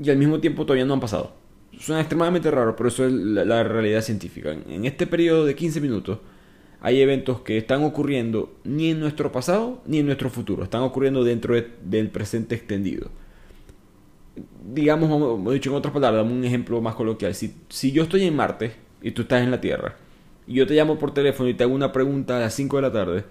y al mismo tiempo todavía no han pasado. Suena extremadamente raro, pero eso es la, realidad científica. En, este periodo de 15 minutos hay eventos que están ocurriendo ni en nuestro pasado ni en nuestro futuro. Están ocurriendo dentro del presente extendido. Digamos, como dicho en otras palabras, dame un ejemplo más coloquial. Si, si yo estoy en Marte y tú estás en la Tierra, y yo te llamo por teléfono y te hago una pregunta a las 5 de la tarde,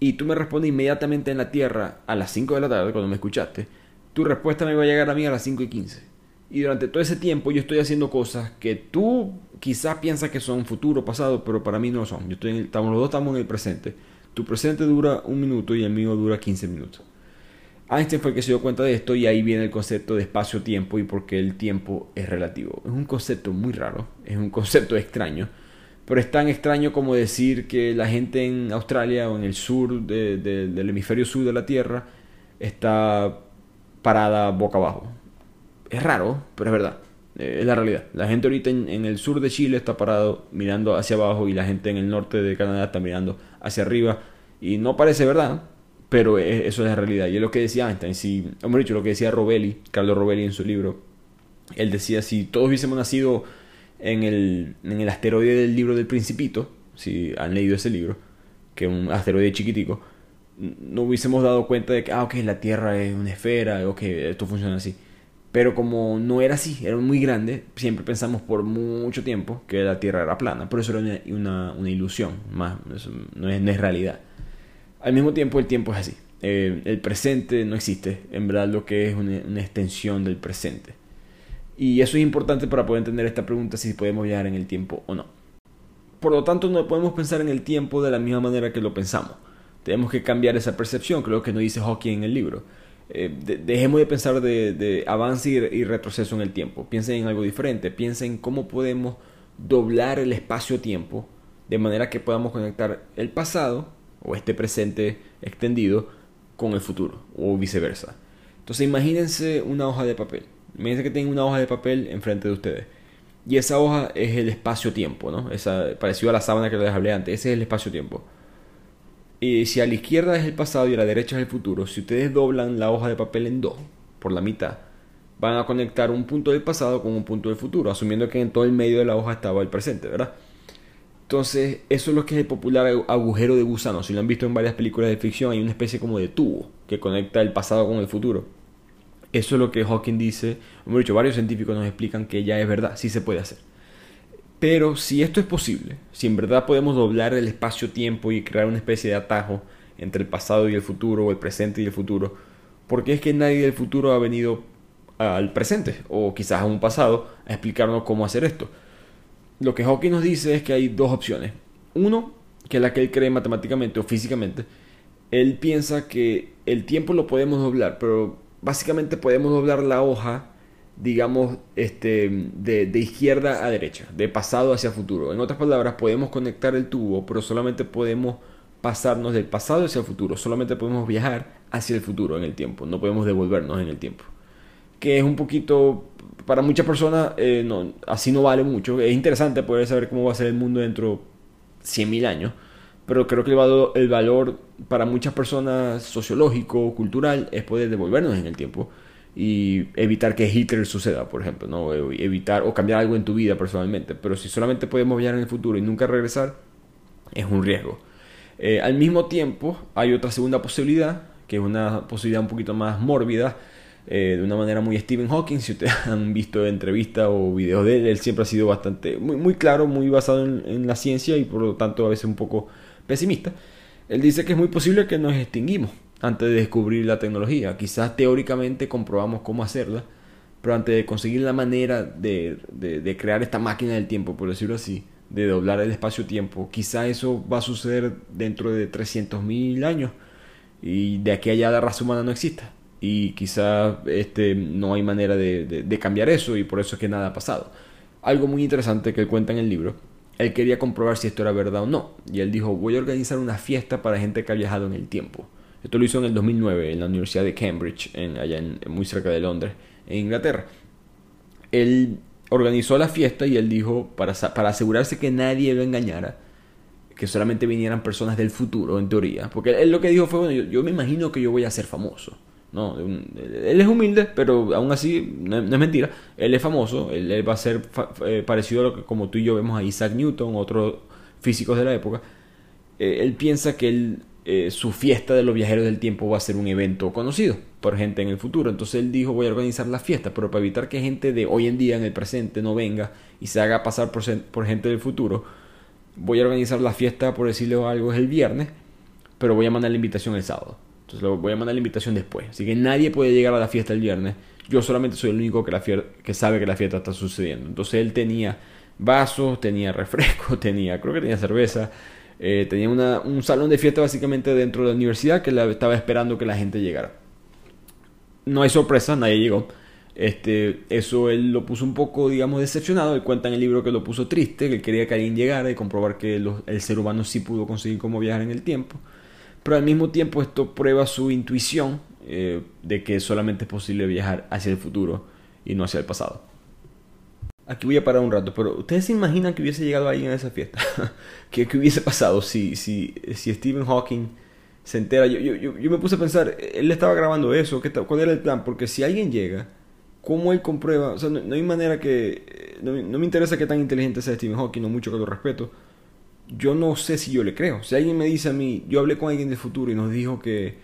y tú me respondes inmediatamente en la Tierra a las 5 de la tarde cuando me escuchaste, tu respuesta me va a llegar a mí a las 5 y 15. Y durante todo ese tiempo yo estoy haciendo cosas que tú quizás piensas que son futuro, pasado, pero para mí no son. Yo estoy estamos, los dos estamos en el presente. Tu presente dura un minuto y el mío dura 15 minutos. Einstein fue el que se dio cuenta de esto y ahí viene el concepto de espacio-tiempo y por qué el tiempo es relativo. Es un concepto muy raro, es un concepto extraño, pero es tan extraño como decir que la gente en Australia o en el sur del hemisferio sur de la Tierra está parada boca abajo. Es raro, pero es verdad. Eh, es la realidad. La gente ahorita en, el sur de Chile está parado mirando hacia abajo y la gente en el norte de Canadá está mirando hacia arriba. Y no parece verdad, pero eso es la realidad. Y es lo que decía Einstein. Si, hemos dicho lo que decía Robelli, Carlos Robelli en su libro. Él decía, si todos hubiésemos nacido en el, en el asteroide del libro del Principito, si han leído ese libro, que es un asteroide chiquitico, no hubiésemos dado cuenta de que, ah, ok, la Tierra es una esfera, ok, esto funciona así. Pero como no era así, era muy grande, siempre pensamos por mucho tiempo que la Tierra era plana. Por eso era una, ilusión, no, es, realidad. Al mismo tiempo, el tiempo es así. Eh, el presente no existe, en verdad lo que es una, una, extensión del presente. Y eso es importante para poder entender esta pregunta si podemos viajar en el tiempo o no. Por lo tanto, no podemos pensar en el tiempo de la misma manera que lo pensamos. Tenemos que cambiar esa percepción, creo que nos dice Hawking en el libro. Eh, dejemos de pensar de, avance y, retroceso en el tiempo. Piensen en algo diferente. Piensen en cómo podemos doblar el espacio-tiempo de manera que podamos conectar el pasado o este presente extendido con el futuro o viceversa. Entonces imagínense una hoja de papel. Imagínense que tienen una hoja de papel enfrente de ustedes. Y esa hoja es el espacio-tiempo, ¿no? Esa, parecido a la sábana que les hablé antes. Ese es el espacio-tiempo. Y si a la izquierda es el pasado y a la derecha es el futuro, si ustedes doblan la hoja de papel en dos, por la mitad, van a conectar un punto del pasado con un punto del futuro, asumiendo que en todo el medio de la hoja estaba el presente, ¿verdad? Entonces, eso es lo que es el popular agujero de gusano. Si lo han visto en varias películas de ficción, hay una especie como de tubo que conecta el pasado con el futuro. Eso es lo que Hawking dice. Hemos dicho, varios científicos nos explican que ya es verdad, sí se puede hacer. Pero si esto es posible, si en verdad podemos doblar el espacio-tiempo y crear una especie de atajo entre el pasado y el futuro, o el presente y el futuro, ¿por qué es que nadie del futuro ha venido al presente, o quizás a un pasado, a explicarnos cómo hacer esto? Lo que Hawking nos dice es que hay dos opciones. Uno, que es la que él cree matemáticamente o físicamente, él piensa que el tiempo lo podemos doblar, pero básicamente podemos doblar la hoja, digamos, este, de, de, izquierda a derecha, de pasado hacia futuro. En otras palabras, podemos conectar el tubo, pero solamente podemos pasarnos del pasado hacia el futuro, solamente podemos viajar hacia el futuro en el tiempo, no podemos devolvernos en el tiempo. Que es un poquito, para muchas personas, eh, no, así no vale mucho. Es interesante poder saber cómo va a ser el mundo dentro de 100.000 años, pero creo que el valor, el valor para muchas personas sociológico, cultural, es poder devolvernos en el tiempo y evitar que Hitler suceda, por ejemplo, ¿no? evitar o cambiar algo en tu vida personalmente. Pero si solamente podemos viajar en el futuro y nunca regresar, es un riesgo. Eh, al mismo tiempo, hay otra segunda posibilidad, que es una posibilidad un poquito más mórbida, eh, de una manera muy Stephen Hawking. Si ustedes han visto entrevistas o videos de él, él siempre ha sido bastante, muy, muy claro, muy basado en la ciencia y por lo tanto a veces un poco pesimista, él dice que es muy posible que nos extinguimos antes de descubrir la tecnología. Quizás teóricamente comprobamos cómo hacerla, pero antes de conseguir la manera de, de, crear esta máquina del tiempo, por decirlo así, de doblar el espacio-tiempo, quizás eso va a suceder dentro de 300.000 años y de aquí allá la raza humana no exista. Y quizás este, no hay manera de, de cambiar eso y por eso es que nada ha pasado. Algo muy interesante que él cuenta en el libro él quería comprobar si esto era verdad o no. Y él dijo, voy a organizar una fiesta para gente que ha viajado en el tiempo. Esto lo hizo en el 2009 en la Universidad de Cambridge, en, allá en, muy cerca de Londres, en Inglaterra. Él organizó la fiesta y él dijo, para, para asegurarse que nadie lo engañara, que solamente vinieran personas del futuro, en teoría. Porque él, lo que dijo fue, bueno, yo me imagino que yo voy a ser famoso. No, él es humilde, pero aún así no, es mentira. Él es famoso, él, va a ser eh, parecido a lo que como tú y yo vemos a Isaac Newton, otros físicos de la época. Eh, él piensa que él, eh, su fiesta de los viajeros del tiempo va a ser un evento conocido por gente en el futuro. Entonces él dijo voy a organizar la fiesta, pero para evitar que gente de hoy en día en el presente no venga y se haga pasar por, por gente del futuro, voy a organizar la fiesta, por decirle algo, es el viernes, pero voy a mandar la invitación el sábado. Entonces voy a mandar la invitación después. Así que nadie puede llegar a la fiesta el viernes. Yo solamente soy el único que, la que sabe que la fiesta está sucediendo. Entonces él tenía vasos, tenía refresco, tenía, creo que tenía cerveza. Eh, tenía un salón de fiesta básicamente dentro de la universidad que estaba esperando que la gente llegara. No hay sorpresa, nadie llegó. Este, eso él lo puso un poco, digamos, decepcionado. Él cuenta en el libro que lo puso triste, que quería que alguien llegara y comprobar que el ser humano sí pudo conseguir cómo viajar en el tiempo pero al mismo tiempo esto prueba su intuición eh, de que solamente es posible viajar hacia el futuro y no hacia el pasado. Aquí voy a parar un rato, pero ¿ustedes se imaginan que hubiese llegado alguien a esa fiesta? ¿Qué, hubiese pasado si, si, si Stephen Hawking se entera? Yo, yo, yo, me puse a pensar, él estaba grabando eso, ¿qué ¿cuál era el plan? Porque si alguien llega, ¿cómo él comprueba? O sea, no, hay manera que... No, no, me interesa qué tan inteligente sea Stephen Hawking, no mucho que lo respeto, yo no sé si yo le creo. Si alguien me dice a mí, yo hablé con alguien del futuro y nos dijo que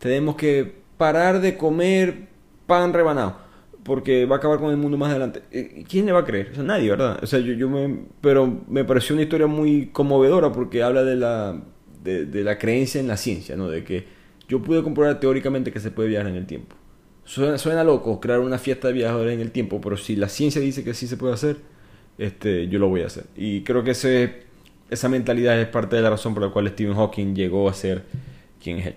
tenemos que parar de comer pan rebanado porque va a acabar con el mundo más adelante. Eh, ¿Quién le va a creer? O sea, nadie, ¿verdad? O sea, yo, yo me, pero me pareció una historia muy conmovedora porque habla de la, de, de la creencia en la ciencia, ¿no? De que yo pude comprobar teóricamente que se puede viajar en el tiempo. Suena, suena loco crear una fiesta de viajadores en el tiempo, pero si la ciencia dice que sí se puede hacer, este, yo lo voy a hacer. Y creo que ese esa mentalidad es parte de la razón por la cual Stephen Hawking llegó a ser quien es él.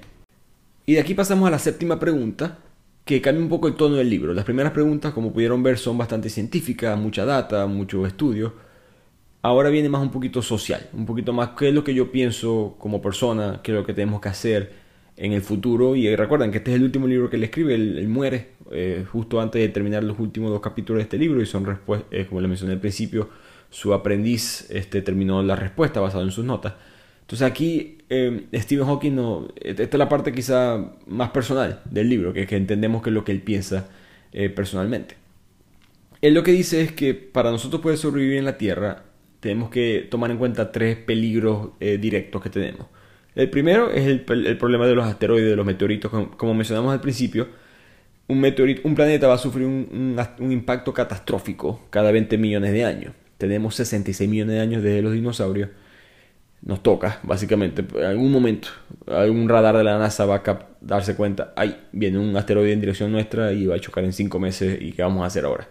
Y de aquí pasamos a la séptima pregunta, que cambia un poco el tono del libro. Las primeras preguntas, como pudieron ver, son bastante científicas, mucha data, mucho estudio. Ahora viene más un poquito social, un poquito más qué es lo que yo pienso como persona, qué es lo que tenemos que hacer en el futuro. Y recuerden que este es el último libro que él escribe, él, muere eh, justo antes de terminar los últimos dos capítulos de este libro y son, eh, como le mencioné al principio, su aprendiz este, terminó la respuesta basado en sus notas. Entonces aquí eh, Stephen Hawking no, esta es la parte quizá más personal del libro, que, que entendemos que es lo que él piensa eh, personalmente. Él lo que dice es que para nosotros poder sobrevivir en la Tierra tenemos que tomar en cuenta tres peligros eh, directos que tenemos. El primero es el, problema de los asteroides, de los meteoritos, como, mencionamos al principio. Un, meteorito, un planeta va a sufrir un, un, impacto catastrófico cada 20 millones de años. Tenemos 66 millones de años desde los dinosaurios. Nos toca, básicamente, en algún momento, algún radar de la NASA va a darse cuenta, ay, viene un asteroide en dirección nuestra y va a chocar en 5 meses y qué vamos a hacer ahora.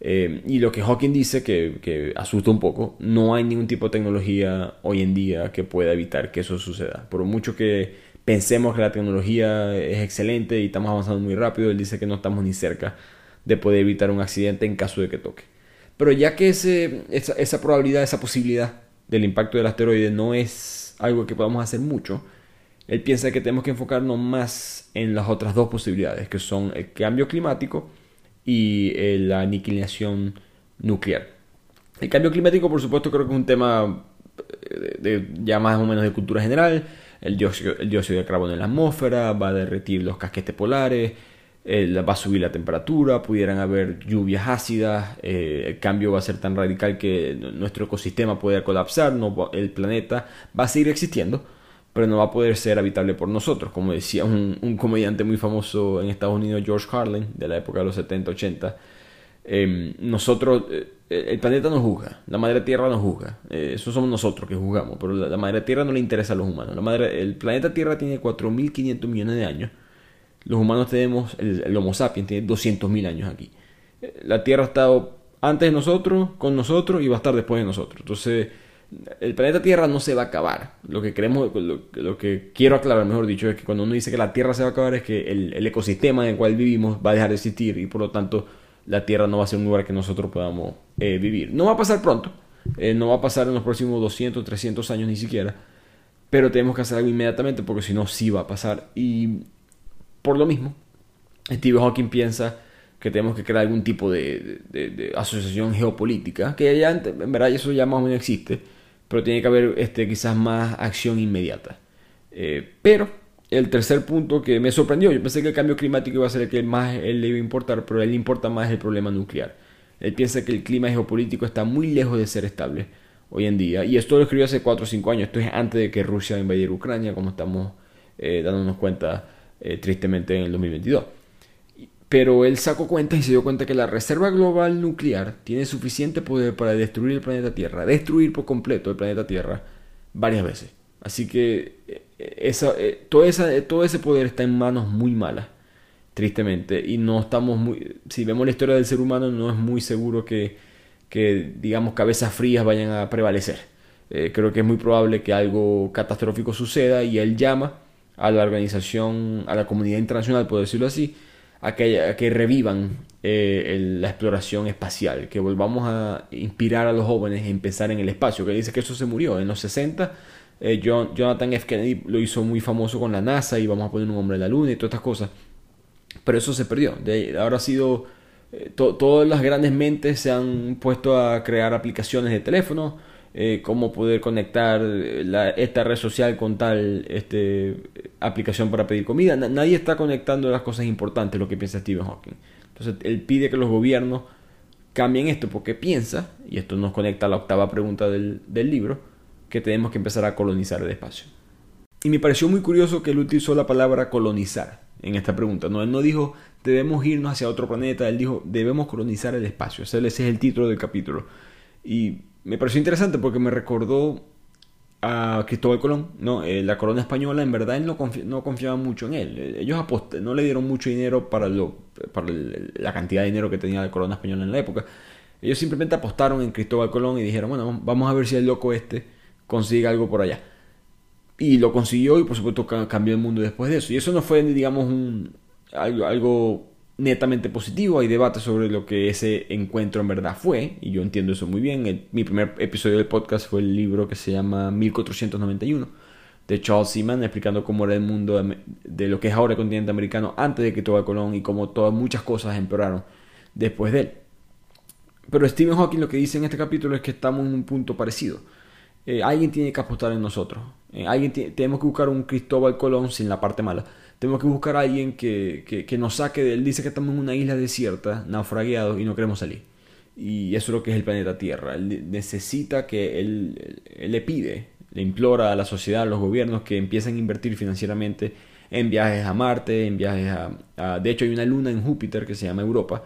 Eh, y lo que Hawking dice, que, asusta un poco, no hay ningún tipo de tecnología hoy en día que pueda evitar que eso suceda. Por mucho que pensemos que la tecnología es excelente y estamos avanzando muy rápido, él dice que no estamos ni cerca de poder evitar un accidente en caso de que toque. Pero ya que esa, probabilidad, esa posibilidad del impacto del asteroide no es algo que podamos hacer mucho, él piensa que tenemos que enfocarnos más en las otras dos posibilidades, que son el cambio climático y eh, la aniquilación nuclear. El cambio climático, por supuesto, creo que es un tema eh, ya más o menos de cultura general. El el dióxido de carbono en la atmósfera va a derretir los casquetes polares, va a subir la temperatura, pudieran haber lluvias ácidas, eh, el cambio va a ser tan radical que nuestro ecosistema puede colapsar, no, el planeta va a seguir existiendo, pero no va a poder ser habitable por nosotros. Como decía un, comediante muy famoso en Estados Unidos, George Carlin, de la época de los 70, 80, em, nosotros, eh, el planeta nos juzga, la madre tierra nos juzga, eh, eso somos nosotros que juzgamos, pero la, madre tierra no le interesa a los humanos. La madre, el planeta tierra tiene 4.500 millones de años, los humanos tenemos, el, Homo sapiens tiene 200.000 años aquí. La tierra ha estado antes de nosotros, con nosotros y va a estar después de nosotros. Entonces, el planeta Tierra no se va a acabar. Lo que queremos, lo, que quiero aclarar, mejor dicho, es que cuando uno dice que la Tierra se va a acabar es que el, ecosistema en el cual vivimos va a dejar de existir y por lo tanto la Tierra no va a ser un lugar que nosotros podamos eh, vivir. No va a pasar pronto, eh, no va a pasar en los próximos 200, 300 años ni siquiera, pero tenemos que hacer algo inmediatamente porque si no, sí va a pasar. Y por lo mismo, Steve Hawking piensa que tenemos que crear algún tipo de, de asociación geopolítica, que ya en verdad eso ya más o menos existe pero tiene que haber este, quizás más acción inmediata. Eh, pero el tercer punto que me sorprendió, yo pensé que el cambio climático iba a ser el que más él le iba a importar, pero a él le importa más el problema nuclear. Él piensa que el clima geopolítico está muy lejos de ser estable hoy en día. Y esto lo escribió hace 4 o 5 años. Esto es antes de que Rusia invadiera Ucrania, como estamos eh, dándonos cuenta eh, tristemente en el 2022. Pero él sacó cuenta y se dio cuenta que la reserva global nuclear tiene suficiente poder para destruir el planeta Tierra, destruir por completo el planeta Tierra varias veces. Así que eh, esa, eh, todo, esa, todo ese poder está en manos muy malas, tristemente. Y no estamos muy... Si vemos la historia del ser humano, no es muy seguro que, que digamos, cabezas frías vayan a prevalecer. Eh, creo que es muy probable que algo catastrófico suceda y él llama a la organización, a la comunidad internacional, por decirlo así, a que, revivan eh, la exploración espacial, que volvamos a inspirar a los jóvenes a empezar en el espacio, que dice que eso se murió en los 60. Eh, Jonathan F. Kennedy lo hizo muy famoso con la NASA y vamos a poner un hombre en la luna y todas estas cosas. Pero eso se perdió. De, ahora ha sido... Eh, todas las grandes mentes se han puesto a crear aplicaciones de teléfono, eh, cómo poder conectar eh, esta red social con tal este, aplicación para pedir comida. nadie está conectando las cosas importantes, lo que piensa Stephen Hawking. Entonces, él pide que los gobiernos cambien esto porque piensa, y esto nos conecta a la octava pregunta del, del libro, que tenemos que empezar a colonizar el espacio. Y me pareció muy curioso que él utilizó la palabra colonizar en esta pregunta. No, él no dijo debemos irnos hacia otro planeta, él dijo debemos colonizar el espacio. Ese es el título del capítulo. Y me pareció interesante porque me recordó a Cristóbal Colón, ¿no? Eh, la corona española, en verdad, él no, no confiaba mucho en él. Eh, ellos no le dieron mucho dinero para, lo, para la cantidad de dinero que tenía la corona española en la época. Ellos simplemente apostaron en Cristóbal Colón y dijeron, bueno, vamos a ver si el loco este consigue algo por allá. Y lo consiguió y por supuesto cambió el mundo después de eso. Y eso no fue, digamos, un, algo, algo netamente positivo, hay debate sobre lo que ese encuentro en verdad fue, y yo entiendo eso muy bien. mi primer episodio del podcast fue el libro que se llama 1491 de Charles Seaman, explicando cómo era el mundo de lo que es ahora el continente americano antes de que Cristóbal Colón y cómo todas muchas cosas empeoraron después de él. Pero Stephen Hawking lo que dice en este capítulo es que estamos en un punto parecido. Eh, alguien tiene que apostar en nosotros. Eh, alguien tenemos que buscar un Cristóbal Colón sin la parte mala Tenemos que buscar a alguien que, que, nos saque de él. Dice que estamos en una isla desierta, naufragiados, y no queremos salir. Y eso es lo que es el planeta Tierra. Él necesita que él, le pide, le implora a la sociedad, a los gobiernos que empiecen a invertir financieramente en viajes a Marte, en viajes a, De hecho, hay una luna en Júpiter que se llama Europa,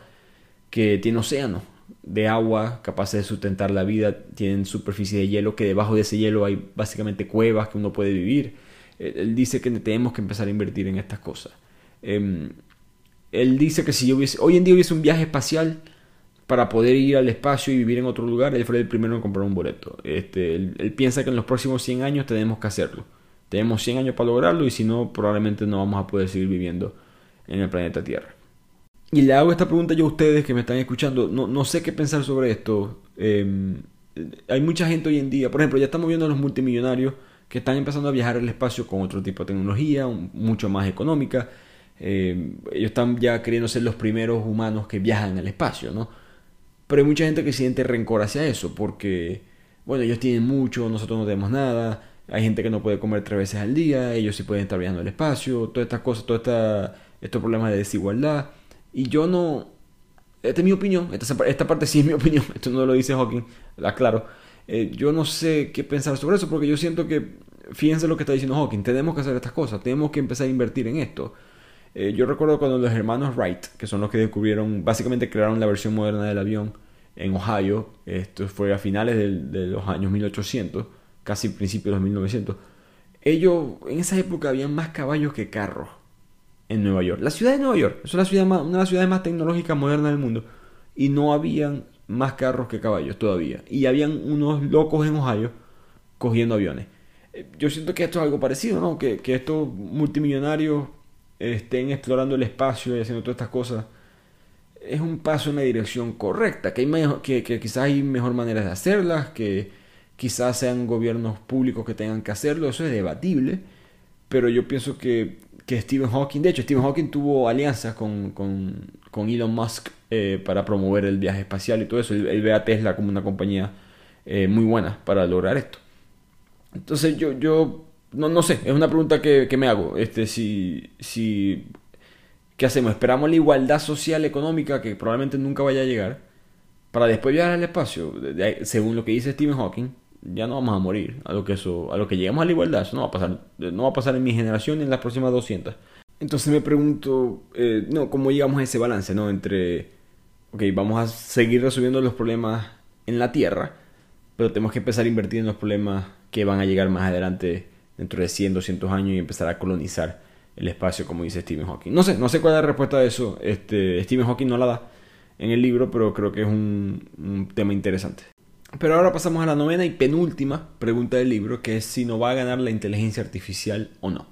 que tiene océano de agua capaces de sustentar la vida, tienen superficie de hielo, que debajo de ese hielo hay básicamente cuevas que uno puede vivir. Él dice que tenemos que empezar a invertir en estas cosas. Em, él dice que si yo hoy en día hubiese un viaje espacial para poder ir al espacio y vivir en otro lugar, él fue el primero en comprar un boleto. Este, él, piensa que en los próximos 100 años tenemos que hacerlo. Tenemos 100 años para lograrlo y si no, probablemente no vamos a poder seguir viviendo en el planeta Tierra. Y le hago esta pregunta yo a ustedes que me están escuchando. No, no sé qué pensar sobre esto. Em, hay mucha gente hoy en día, por ejemplo, ya estamos viendo a los multimillonarios que están empezando a viajar al espacio con otro tipo de tecnología, mucho más económica. Eh, ellos están ya queriendo ser los primeros humanos que viajan al espacio, ¿no? Pero hay mucha gente que siente rencor hacia eso, porque, bueno, ellos tienen mucho, nosotros no tenemos nada, hay gente que no puede comer tres veces al día, ellos sí pueden estar viajando al espacio, todas estas cosas, todos esta, estos problemas de desigualdad. Y yo no... Esta es mi opinión, esta, esta parte sí es mi opinión, esto no lo dice Hawking, aclaro. Eh, yo no sé qué pensar sobre eso porque yo siento que, fíjense lo que está diciendo Hawking, tenemos que hacer estas cosas, tenemos que empezar a invertir en esto. Eh, yo recuerdo cuando los hermanos Wright, que son los que descubrieron, básicamente crearon la versión moderna del avión en Ohio, esto fue a finales de, los años 1800, casi principios de los 1900, ellos, en esa época habían más caballos que carros en Nueva York. La ciudad de Nueva York es una, una de las ciudades más tecnológicas modernas del mundo y no habían más carros que caballos todavía. Y habían unos locos en Ohio cogiendo aviones. Eh, yo siento que esto es algo parecido, ¿no? Que, estos multimillonarios estén explorando el espacio y haciendo todas estas cosas. Es un paso en la dirección correcta, que, hay que, que quizás hay mejor maneras de hacerlas, que quizás sean gobiernos públicos que tengan que hacerlo, eso es debatible, pero yo pienso que, que Stephen Hawking, de hecho Stephen Hawking tuvo alianzas con, con, con Elon Musk eh, para promover el viaje espacial y todo eso. Él, ve a Tesla como una compañía eh, muy buena para lograr esto. Entonces yo, yo no, no sé, es una pregunta que, me hago. Este, si, si, ¿Qué hacemos? ¿Esperamos la igualdad social económica que probablemente nunca vaya a llegar? Para después viajar al espacio, según lo que dice Stephen Hawking, ya no vamos a morir. A lo que, eso, a lo que a la igualdad, eso no va a pasar. No va a pasar en mi generación ni en las próximas 200. Entonces me pregunto, eh, no, ¿cómo llegamos a ese balance, no? Entre ok, vamos a seguir resolviendo los problemas en la Tierra, pero tenemos que empezar a invertir en los problemas que van a llegar más adelante dentro de 100, 200 años y empezar a colonizar el espacio, como dice Stephen Hawking. No sé, no sé cuál es la respuesta a eso. Este, Stephen Hawking no la da en el libro, pero creo que es un, tema interesante. Pero ahora pasamos a la novena y penúltima pregunta del libro, que es si no va a ganar la inteligencia artificial o no.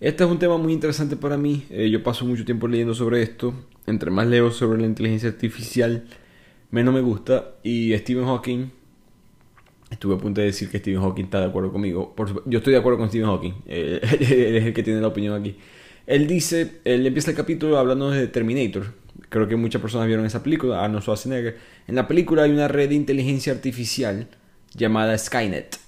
Este es un tema muy interesante para mí. Eh, yo paso mucho tiempo leyendo sobre esto. Entre más leo sobre la inteligencia artificial, menos me gusta. Y Stephen Hawking, estuve a punto de decir que Stephen Hawking está de acuerdo conmigo. Por yo estoy de acuerdo con Stephen Hawking. Eh, él es el que tiene la opinión aquí. Él dice, él empieza el capítulo hablando de Terminator. Creo que muchas personas vieron esa película, Arnold Schwarzenegger. En la película hay una red de inteligencia artificial llamada Skynet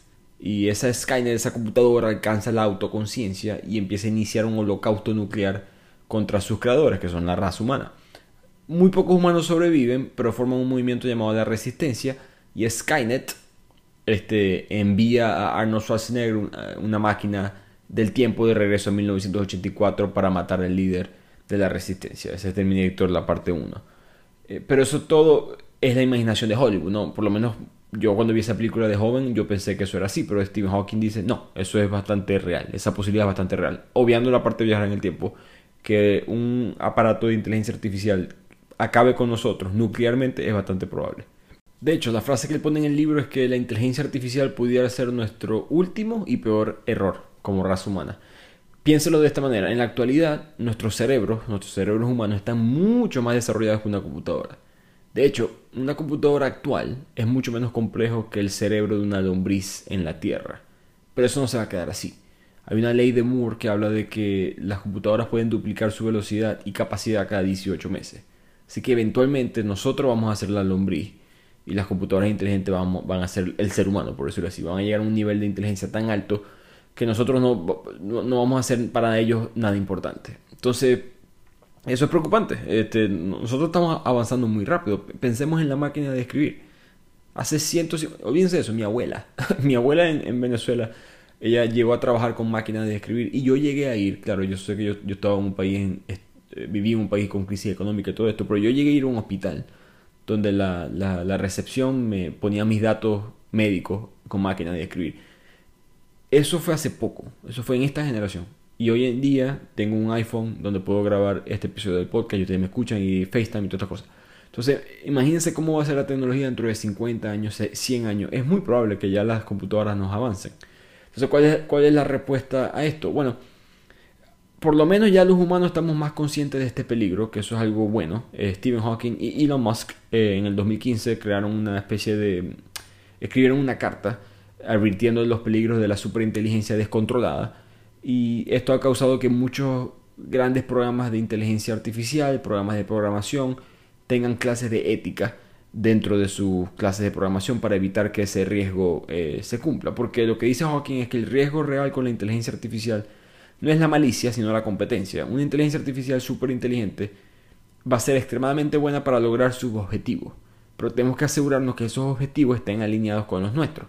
y esa Skynet, esa computadora, alcanza la autoconciencia y empieza a iniciar un holocausto nuclear contra sus creadores, que son la raza humana. Muy pocos humanos sobreviven, pero forman un movimiento llamado la resistencia y Skynet este, envía a Arnold Schwarzenegger una máquina del tiempo de regreso a 1984 para matar al líder de la resistencia. Ese es Terminator, la parte 1. Eh, pero eso todo es la imaginación de Hollywood, ¿no? Por lo menos yo cuando vi esa película de joven, yo pensé que eso era así, pero Stephen Hawking dice, no, eso es bastante real, esa posibilidad es bastante real. Obviando la parte de viajar en el tiempo, que un aparato de inteligencia artificial acabe con nosotros nuclearmente es bastante probable. De hecho, la frase que él pone en el libro es que la inteligencia artificial pudiera ser nuestro último y peor error como raza humana. Piénselo de esta manera, en la actualidad nuestros cerebros, nuestros cerebros humanos están mucho más desarrollados que una computadora. De hecho, una computadora actual es mucho menos complejo que el cerebro de una lombriz en la Tierra. Pero eso no se va a quedar así. Hay una ley de Moore que habla de que las computadoras pueden duplicar su velocidad y capacidad cada 18 meses. Así que eventualmente nosotros vamos a ser la lombriz y las computadoras inteligentes van, a ser el ser humano, por decirlo así. Van a llegar a un nivel de inteligencia tan alto que nosotros no, no, vamos a hacer para ellos nada importante. Entonces, eso es preocupante. Este, nosotros estamos avanzando muy rápido. Pensemos en la máquina de escribir. Hace cientos, olvídense de eso, mi abuela, mi abuela en, Venezuela, ella llegó a trabajar con máquinas de escribir y yo llegué a ir, claro, yo sé que yo, yo estaba en un país, eh, viví en un país con crisis económica y todo esto, pero yo llegué a ir a un hospital donde la, la, la recepción me ponía mis datos médicos con máquinas de escribir. Eso fue hace poco, eso fue en esta generación. Y hoy en día tengo un iPhone donde puedo grabar este episodio del podcast y ustedes me escuchan y FaceTime y todas estas cosas. Entonces, imagínense cómo va a ser la tecnología dentro de 50 años, 100 años. Es muy probable que ya las computadoras nos avancen. Entonces, ¿cuál es, cuál es la respuesta a esto? Bueno, por lo menos ya los humanos estamos más conscientes de este peligro, que eso es algo bueno. Eh, Stephen Hawking y Elon Musk eh, en el 2015 crearon una especie de... escribieron una carta advirtiendo de los peligros de la superinteligencia descontrolada. Y esto ha causado que muchos grandes programas de inteligencia artificial, programas de programación, tengan clases de ética dentro de sus clases de programación para evitar que ese riesgo eh, se cumpla. Porque lo que dice Hawking es que el riesgo real con la inteligencia artificial no es la malicia, sino la competencia. Una inteligencia artificial súper inteligente va a ser extremadamente buena para lograr sus objetivos. Pero tenemos que asegurarnos que esos objetivos estén alineados con los nuestros.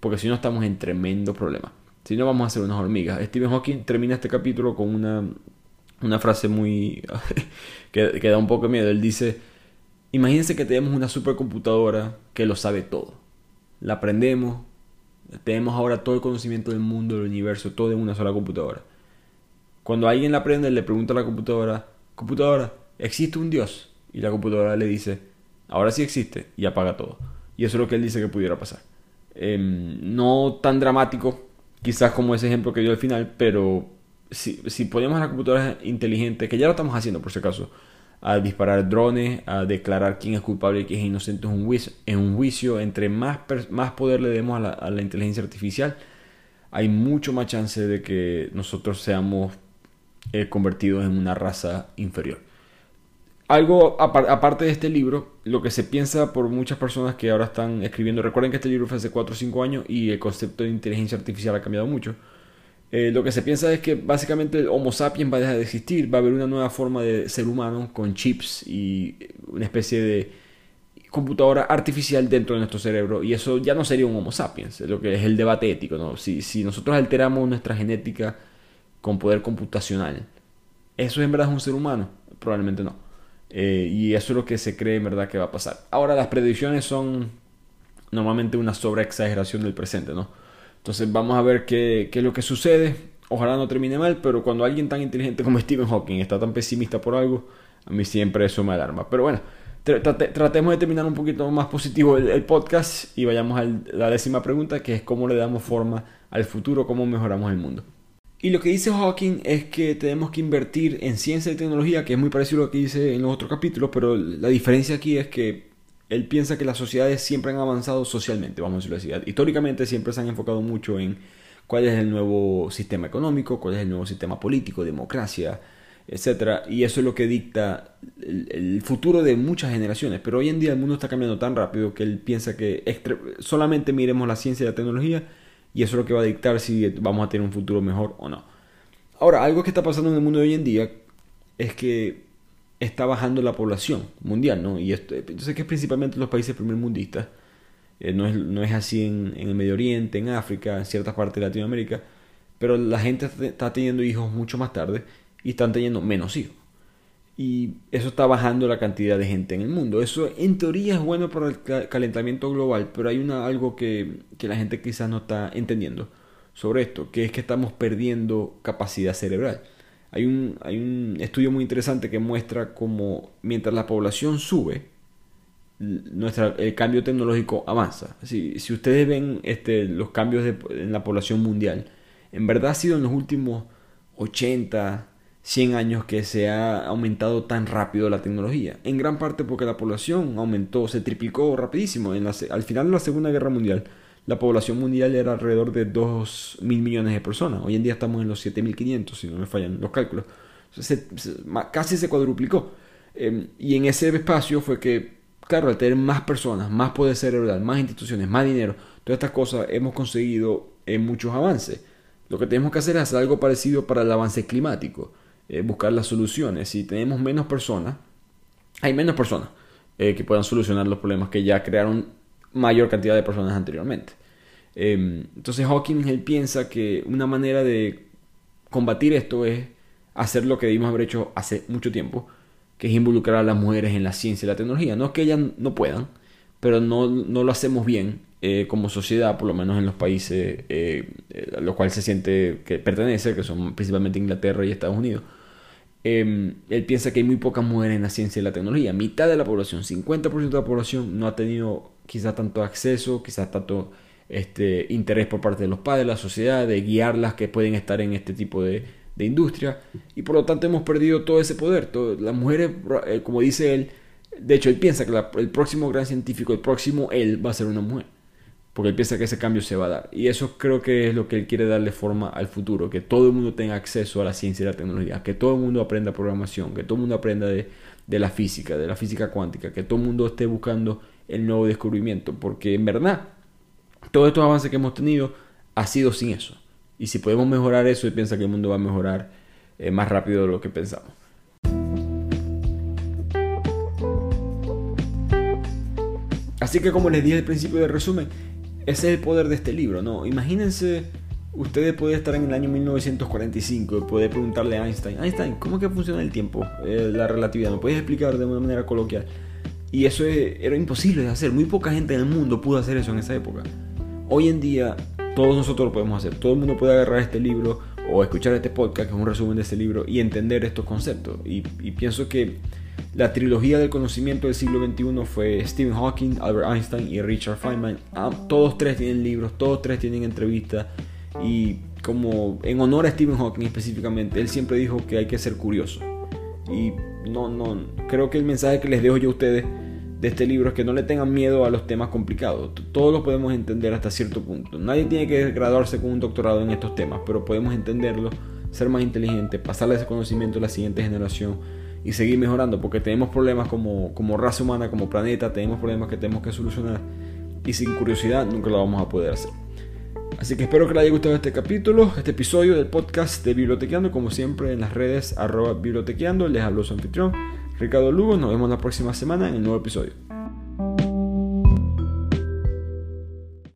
Porque si no estamos en tremendo problema. Si no vamos a ser unas hormigas. Stephen Hawking termina este capítulo con una, una frase muy... que, que da un poco de miedo. Él dice Imagínense que tenemos una supercomputadora que lo sabe todo. La aprendemos, tenemos ahora todo el conocimiento del mundo, del universo, todo en una sola computadora. Cuando alguien la aprende, le pregunta a la computadora, computadora, ¿existe un Dios? Y la computadora le dice, ahora sí existe, y apaga todo. Y eso es lo que él dice que pudiera pasar. Em, no tan dramático, quizás como ese ejemplo que dio al final, pero si, si ponemos la computadora inteligente, que ya lo estamos haciendo por si acaso, a disparar drones, a declarar quién es culpable y quién es inocente en un juicio. Entre más, más poder le demos a la, inteligencia artificial, hay mucho más chance de que nosotros seamos eh, convertidos en una raza inferior. Algo aparte de este libro, lo que se piensa por muchas personas que ahora están escribiendo, recuerden que este libro fue hace 4 o 5 años y el concepto de inteligencia artificial ha cambiado mucho eh, lo que se piensa es que básicamente el Homo sapiens va a dejar de existir, va a haber una nueva forma de ser humano con chips y una especie de computadora artificial dentro de nuestro cerebro y eso ya no sería un Homo sapiens, lo que es el debate ético, ¿no? Si, si nosotros alteramos nuestra genética con poder computacional, ¿eso en verdad es un ser humano? Probablemente no. Eh, y eso es lo que se cree en verdad que va a pasar. Ahora las predicciones son normalmente una sobreexageración del presente, ¿no? Entonces vamos a ver qué, es lo que sucede. Ojalá no termine mal, pero cuando alguien tan inteligente como Stephen Hawking está tan pesimista por algo, a mí siempre eso me alarma. Pero bueno, tratemos de terminar un poquito más positivo el, podcast y vayamos a la décima pregunta, que es cómo le damos forma al futuro, cómo mejoramos el mundo. Y lo que dice Hawking es que tenemos que invertir en ciencia y tecnología, que es muy parecido a lo que dice en los otros capítulos, pero la diferencia aquí es que él piensa que las sociedades siempre han avanzado socialmente, vamos a decirlo así. Históricamente siempre se han enfocado mucho en cuál es el nuevo sistema económico, cuál es el nuevo sistema político, democracia, etc. Y eso es lo que dicta el, futuro de muchas generaciones. Pero hoy en día el mundo está cambiando tan rápido que él piensa que solamente miremos la ciencia y la tecnología y eso es lo que va a dictar si vamos a tener un futuro mejor o no. Ahora, algo que está pasando en el mundo de hoy en día es que está bajando la población mundial, ¿no? Y esto, sé que es principalmente los países primermundistas, eh, no, es, no es así en, el Medio Oriente, en África, en ciertas partes de Latinoamérica, pero la gente está teniendo hijos mucho más tarde y están teniendo menos hijos. Y eso está bajando la cantidad de gente en el mundo. Eso en teoría es bueno para el calentamiento global, pero hay una, algo que, que la gente quizás no está entendiendo sobre esto, que es que estamos perdiendo capacidad cerebral. Hay un, hay un estudio muy interesante que muestra cómo mientras la población sube, nuestra, el cambio tecnológico avanza. Si, si ustedes ven este, los cambios en la población mundial, en verdad ha sido en los últimos 80, 100 años que se ha aumentado tan rápido la tecnología. En gran parte porque la población aumentó, se triplicó rapidísimo. En al final de la Segunda Guerra Mundial, la población mundial era alrededor de 2 mil millones de personas. Hoy en día estamos en los 7.500, si no me fallan los cálculos. casi se cuadruplicó. Em, y en ese espacio fue que, claro, al tener más personas, más poder cerebral, más instituciones, más dinero, todas estas cosas hemos conseguido muchos avances. lo que tenemos que hacer es hacer algo parecido para el avance climático, eh, buscar las soluciones. Si tenemos menos personas, hay menos personas eh, que puedan solucionar los problemas que ya crearon mayor cantidad de personas anteriormente. Em, entonces Hawking él piensa que una manera de combatir esto es hacer lo que debimos haber hecho hace mucho tiempo, que es involucrar a las mujeres en la ciencia y la tecnología. No es que ellas no puedan, pero no, no lo hacemos bien eh, como sociedad, por lo menos en los países a los cuales se siente que pertenece, que son principalmente Inglaterra y Estados Unidos. Em, él piensa que hay muy pocas mujeres en la ciencia y la tecnología. Mitad de la población, 50% de la población no ha tenido quizás tanto acceso, quizás tanto este, interés por parte de los padres, la sociedad, de guiarlas que pueden estar en este tipo de, industria. Y por lo tanto hemos perdido todo ese poder. las mujeres, eh, como dice él, de hecho él piensa que el próximo gran científico, el próximo él va a ser una mujer. Porque él piensa que ese cambio se va a dar. Y eso creo que es lo que él quiere darle forma al futuro. Que todo el mundo tenga acceso a la ciencia y la tecnología. Que todo el mundo aprenda programación. Que todo el mundo aprenda de, de la física, de la física cuántica. Que todo el mundo esté buscando el nuevo descubrimiento. Porque en verdad, todos estos avances que hemos tenido ha sido sin eso. Y si podemos mejorar eso, él piensa que el mundo va a mejorar eh, más rápido de lo que pensamos. Así que como les dije al principio del resumen, ese es el poder de este libro, ¿no? Imagínense, ustedes pueden estar en el año 1945 y poder preguntarle a Einstein, Einstein, ¿cómo que funciona el tiempo, eh, la relatividad? ¿Me puedes explicar de una manera coloquial? Y eso era imposible de hacer, muy poca gente en el mundo pudo hacer eso en esa época. Hoy en día todos nosotros lo podemos hacer. Todo el mundo puede agarrar este libro o escuchar este podcast, que es un resumen de este libro, y entender estos conceptos. Y, pienso que la trilogía del conocimiento del siglo XXI fue Stephen Hawking, Albert Einstein y Richard Feynman. Todos tres tienen libros, todos tres tienen entrevistas. Y como en honor a Stephen Hawking específicamente, él siempre dijo que hay que ser curioso. Y no, no, creo que el mensaje que les dejo yo a ustedes de este libro es que no le tengan miedo a los temas complicados. Todos los podemos entender hasta cierto punto. Nadie tiene que graduarse con un doctorado en estos temas, pero podemos entenderlo, ser más inteligentes, pasarle ese conocimiento a la siguiente generación y seguir mejorando, porque tenemos problemas como, como raza humana, como planeta, tenemos problemas que tenemos que solucionar y sin curiosidad nunca lo vamos a poder hacer. Así que espero que les haya gustado este capítulo, este episodio del podcast de Bibliotequeando, como siempre en las redes arroba bibliotequeando, les hablo su anfitrión Ricardo Lugo. Nos vemos la próxima semana en el nuevo episodio.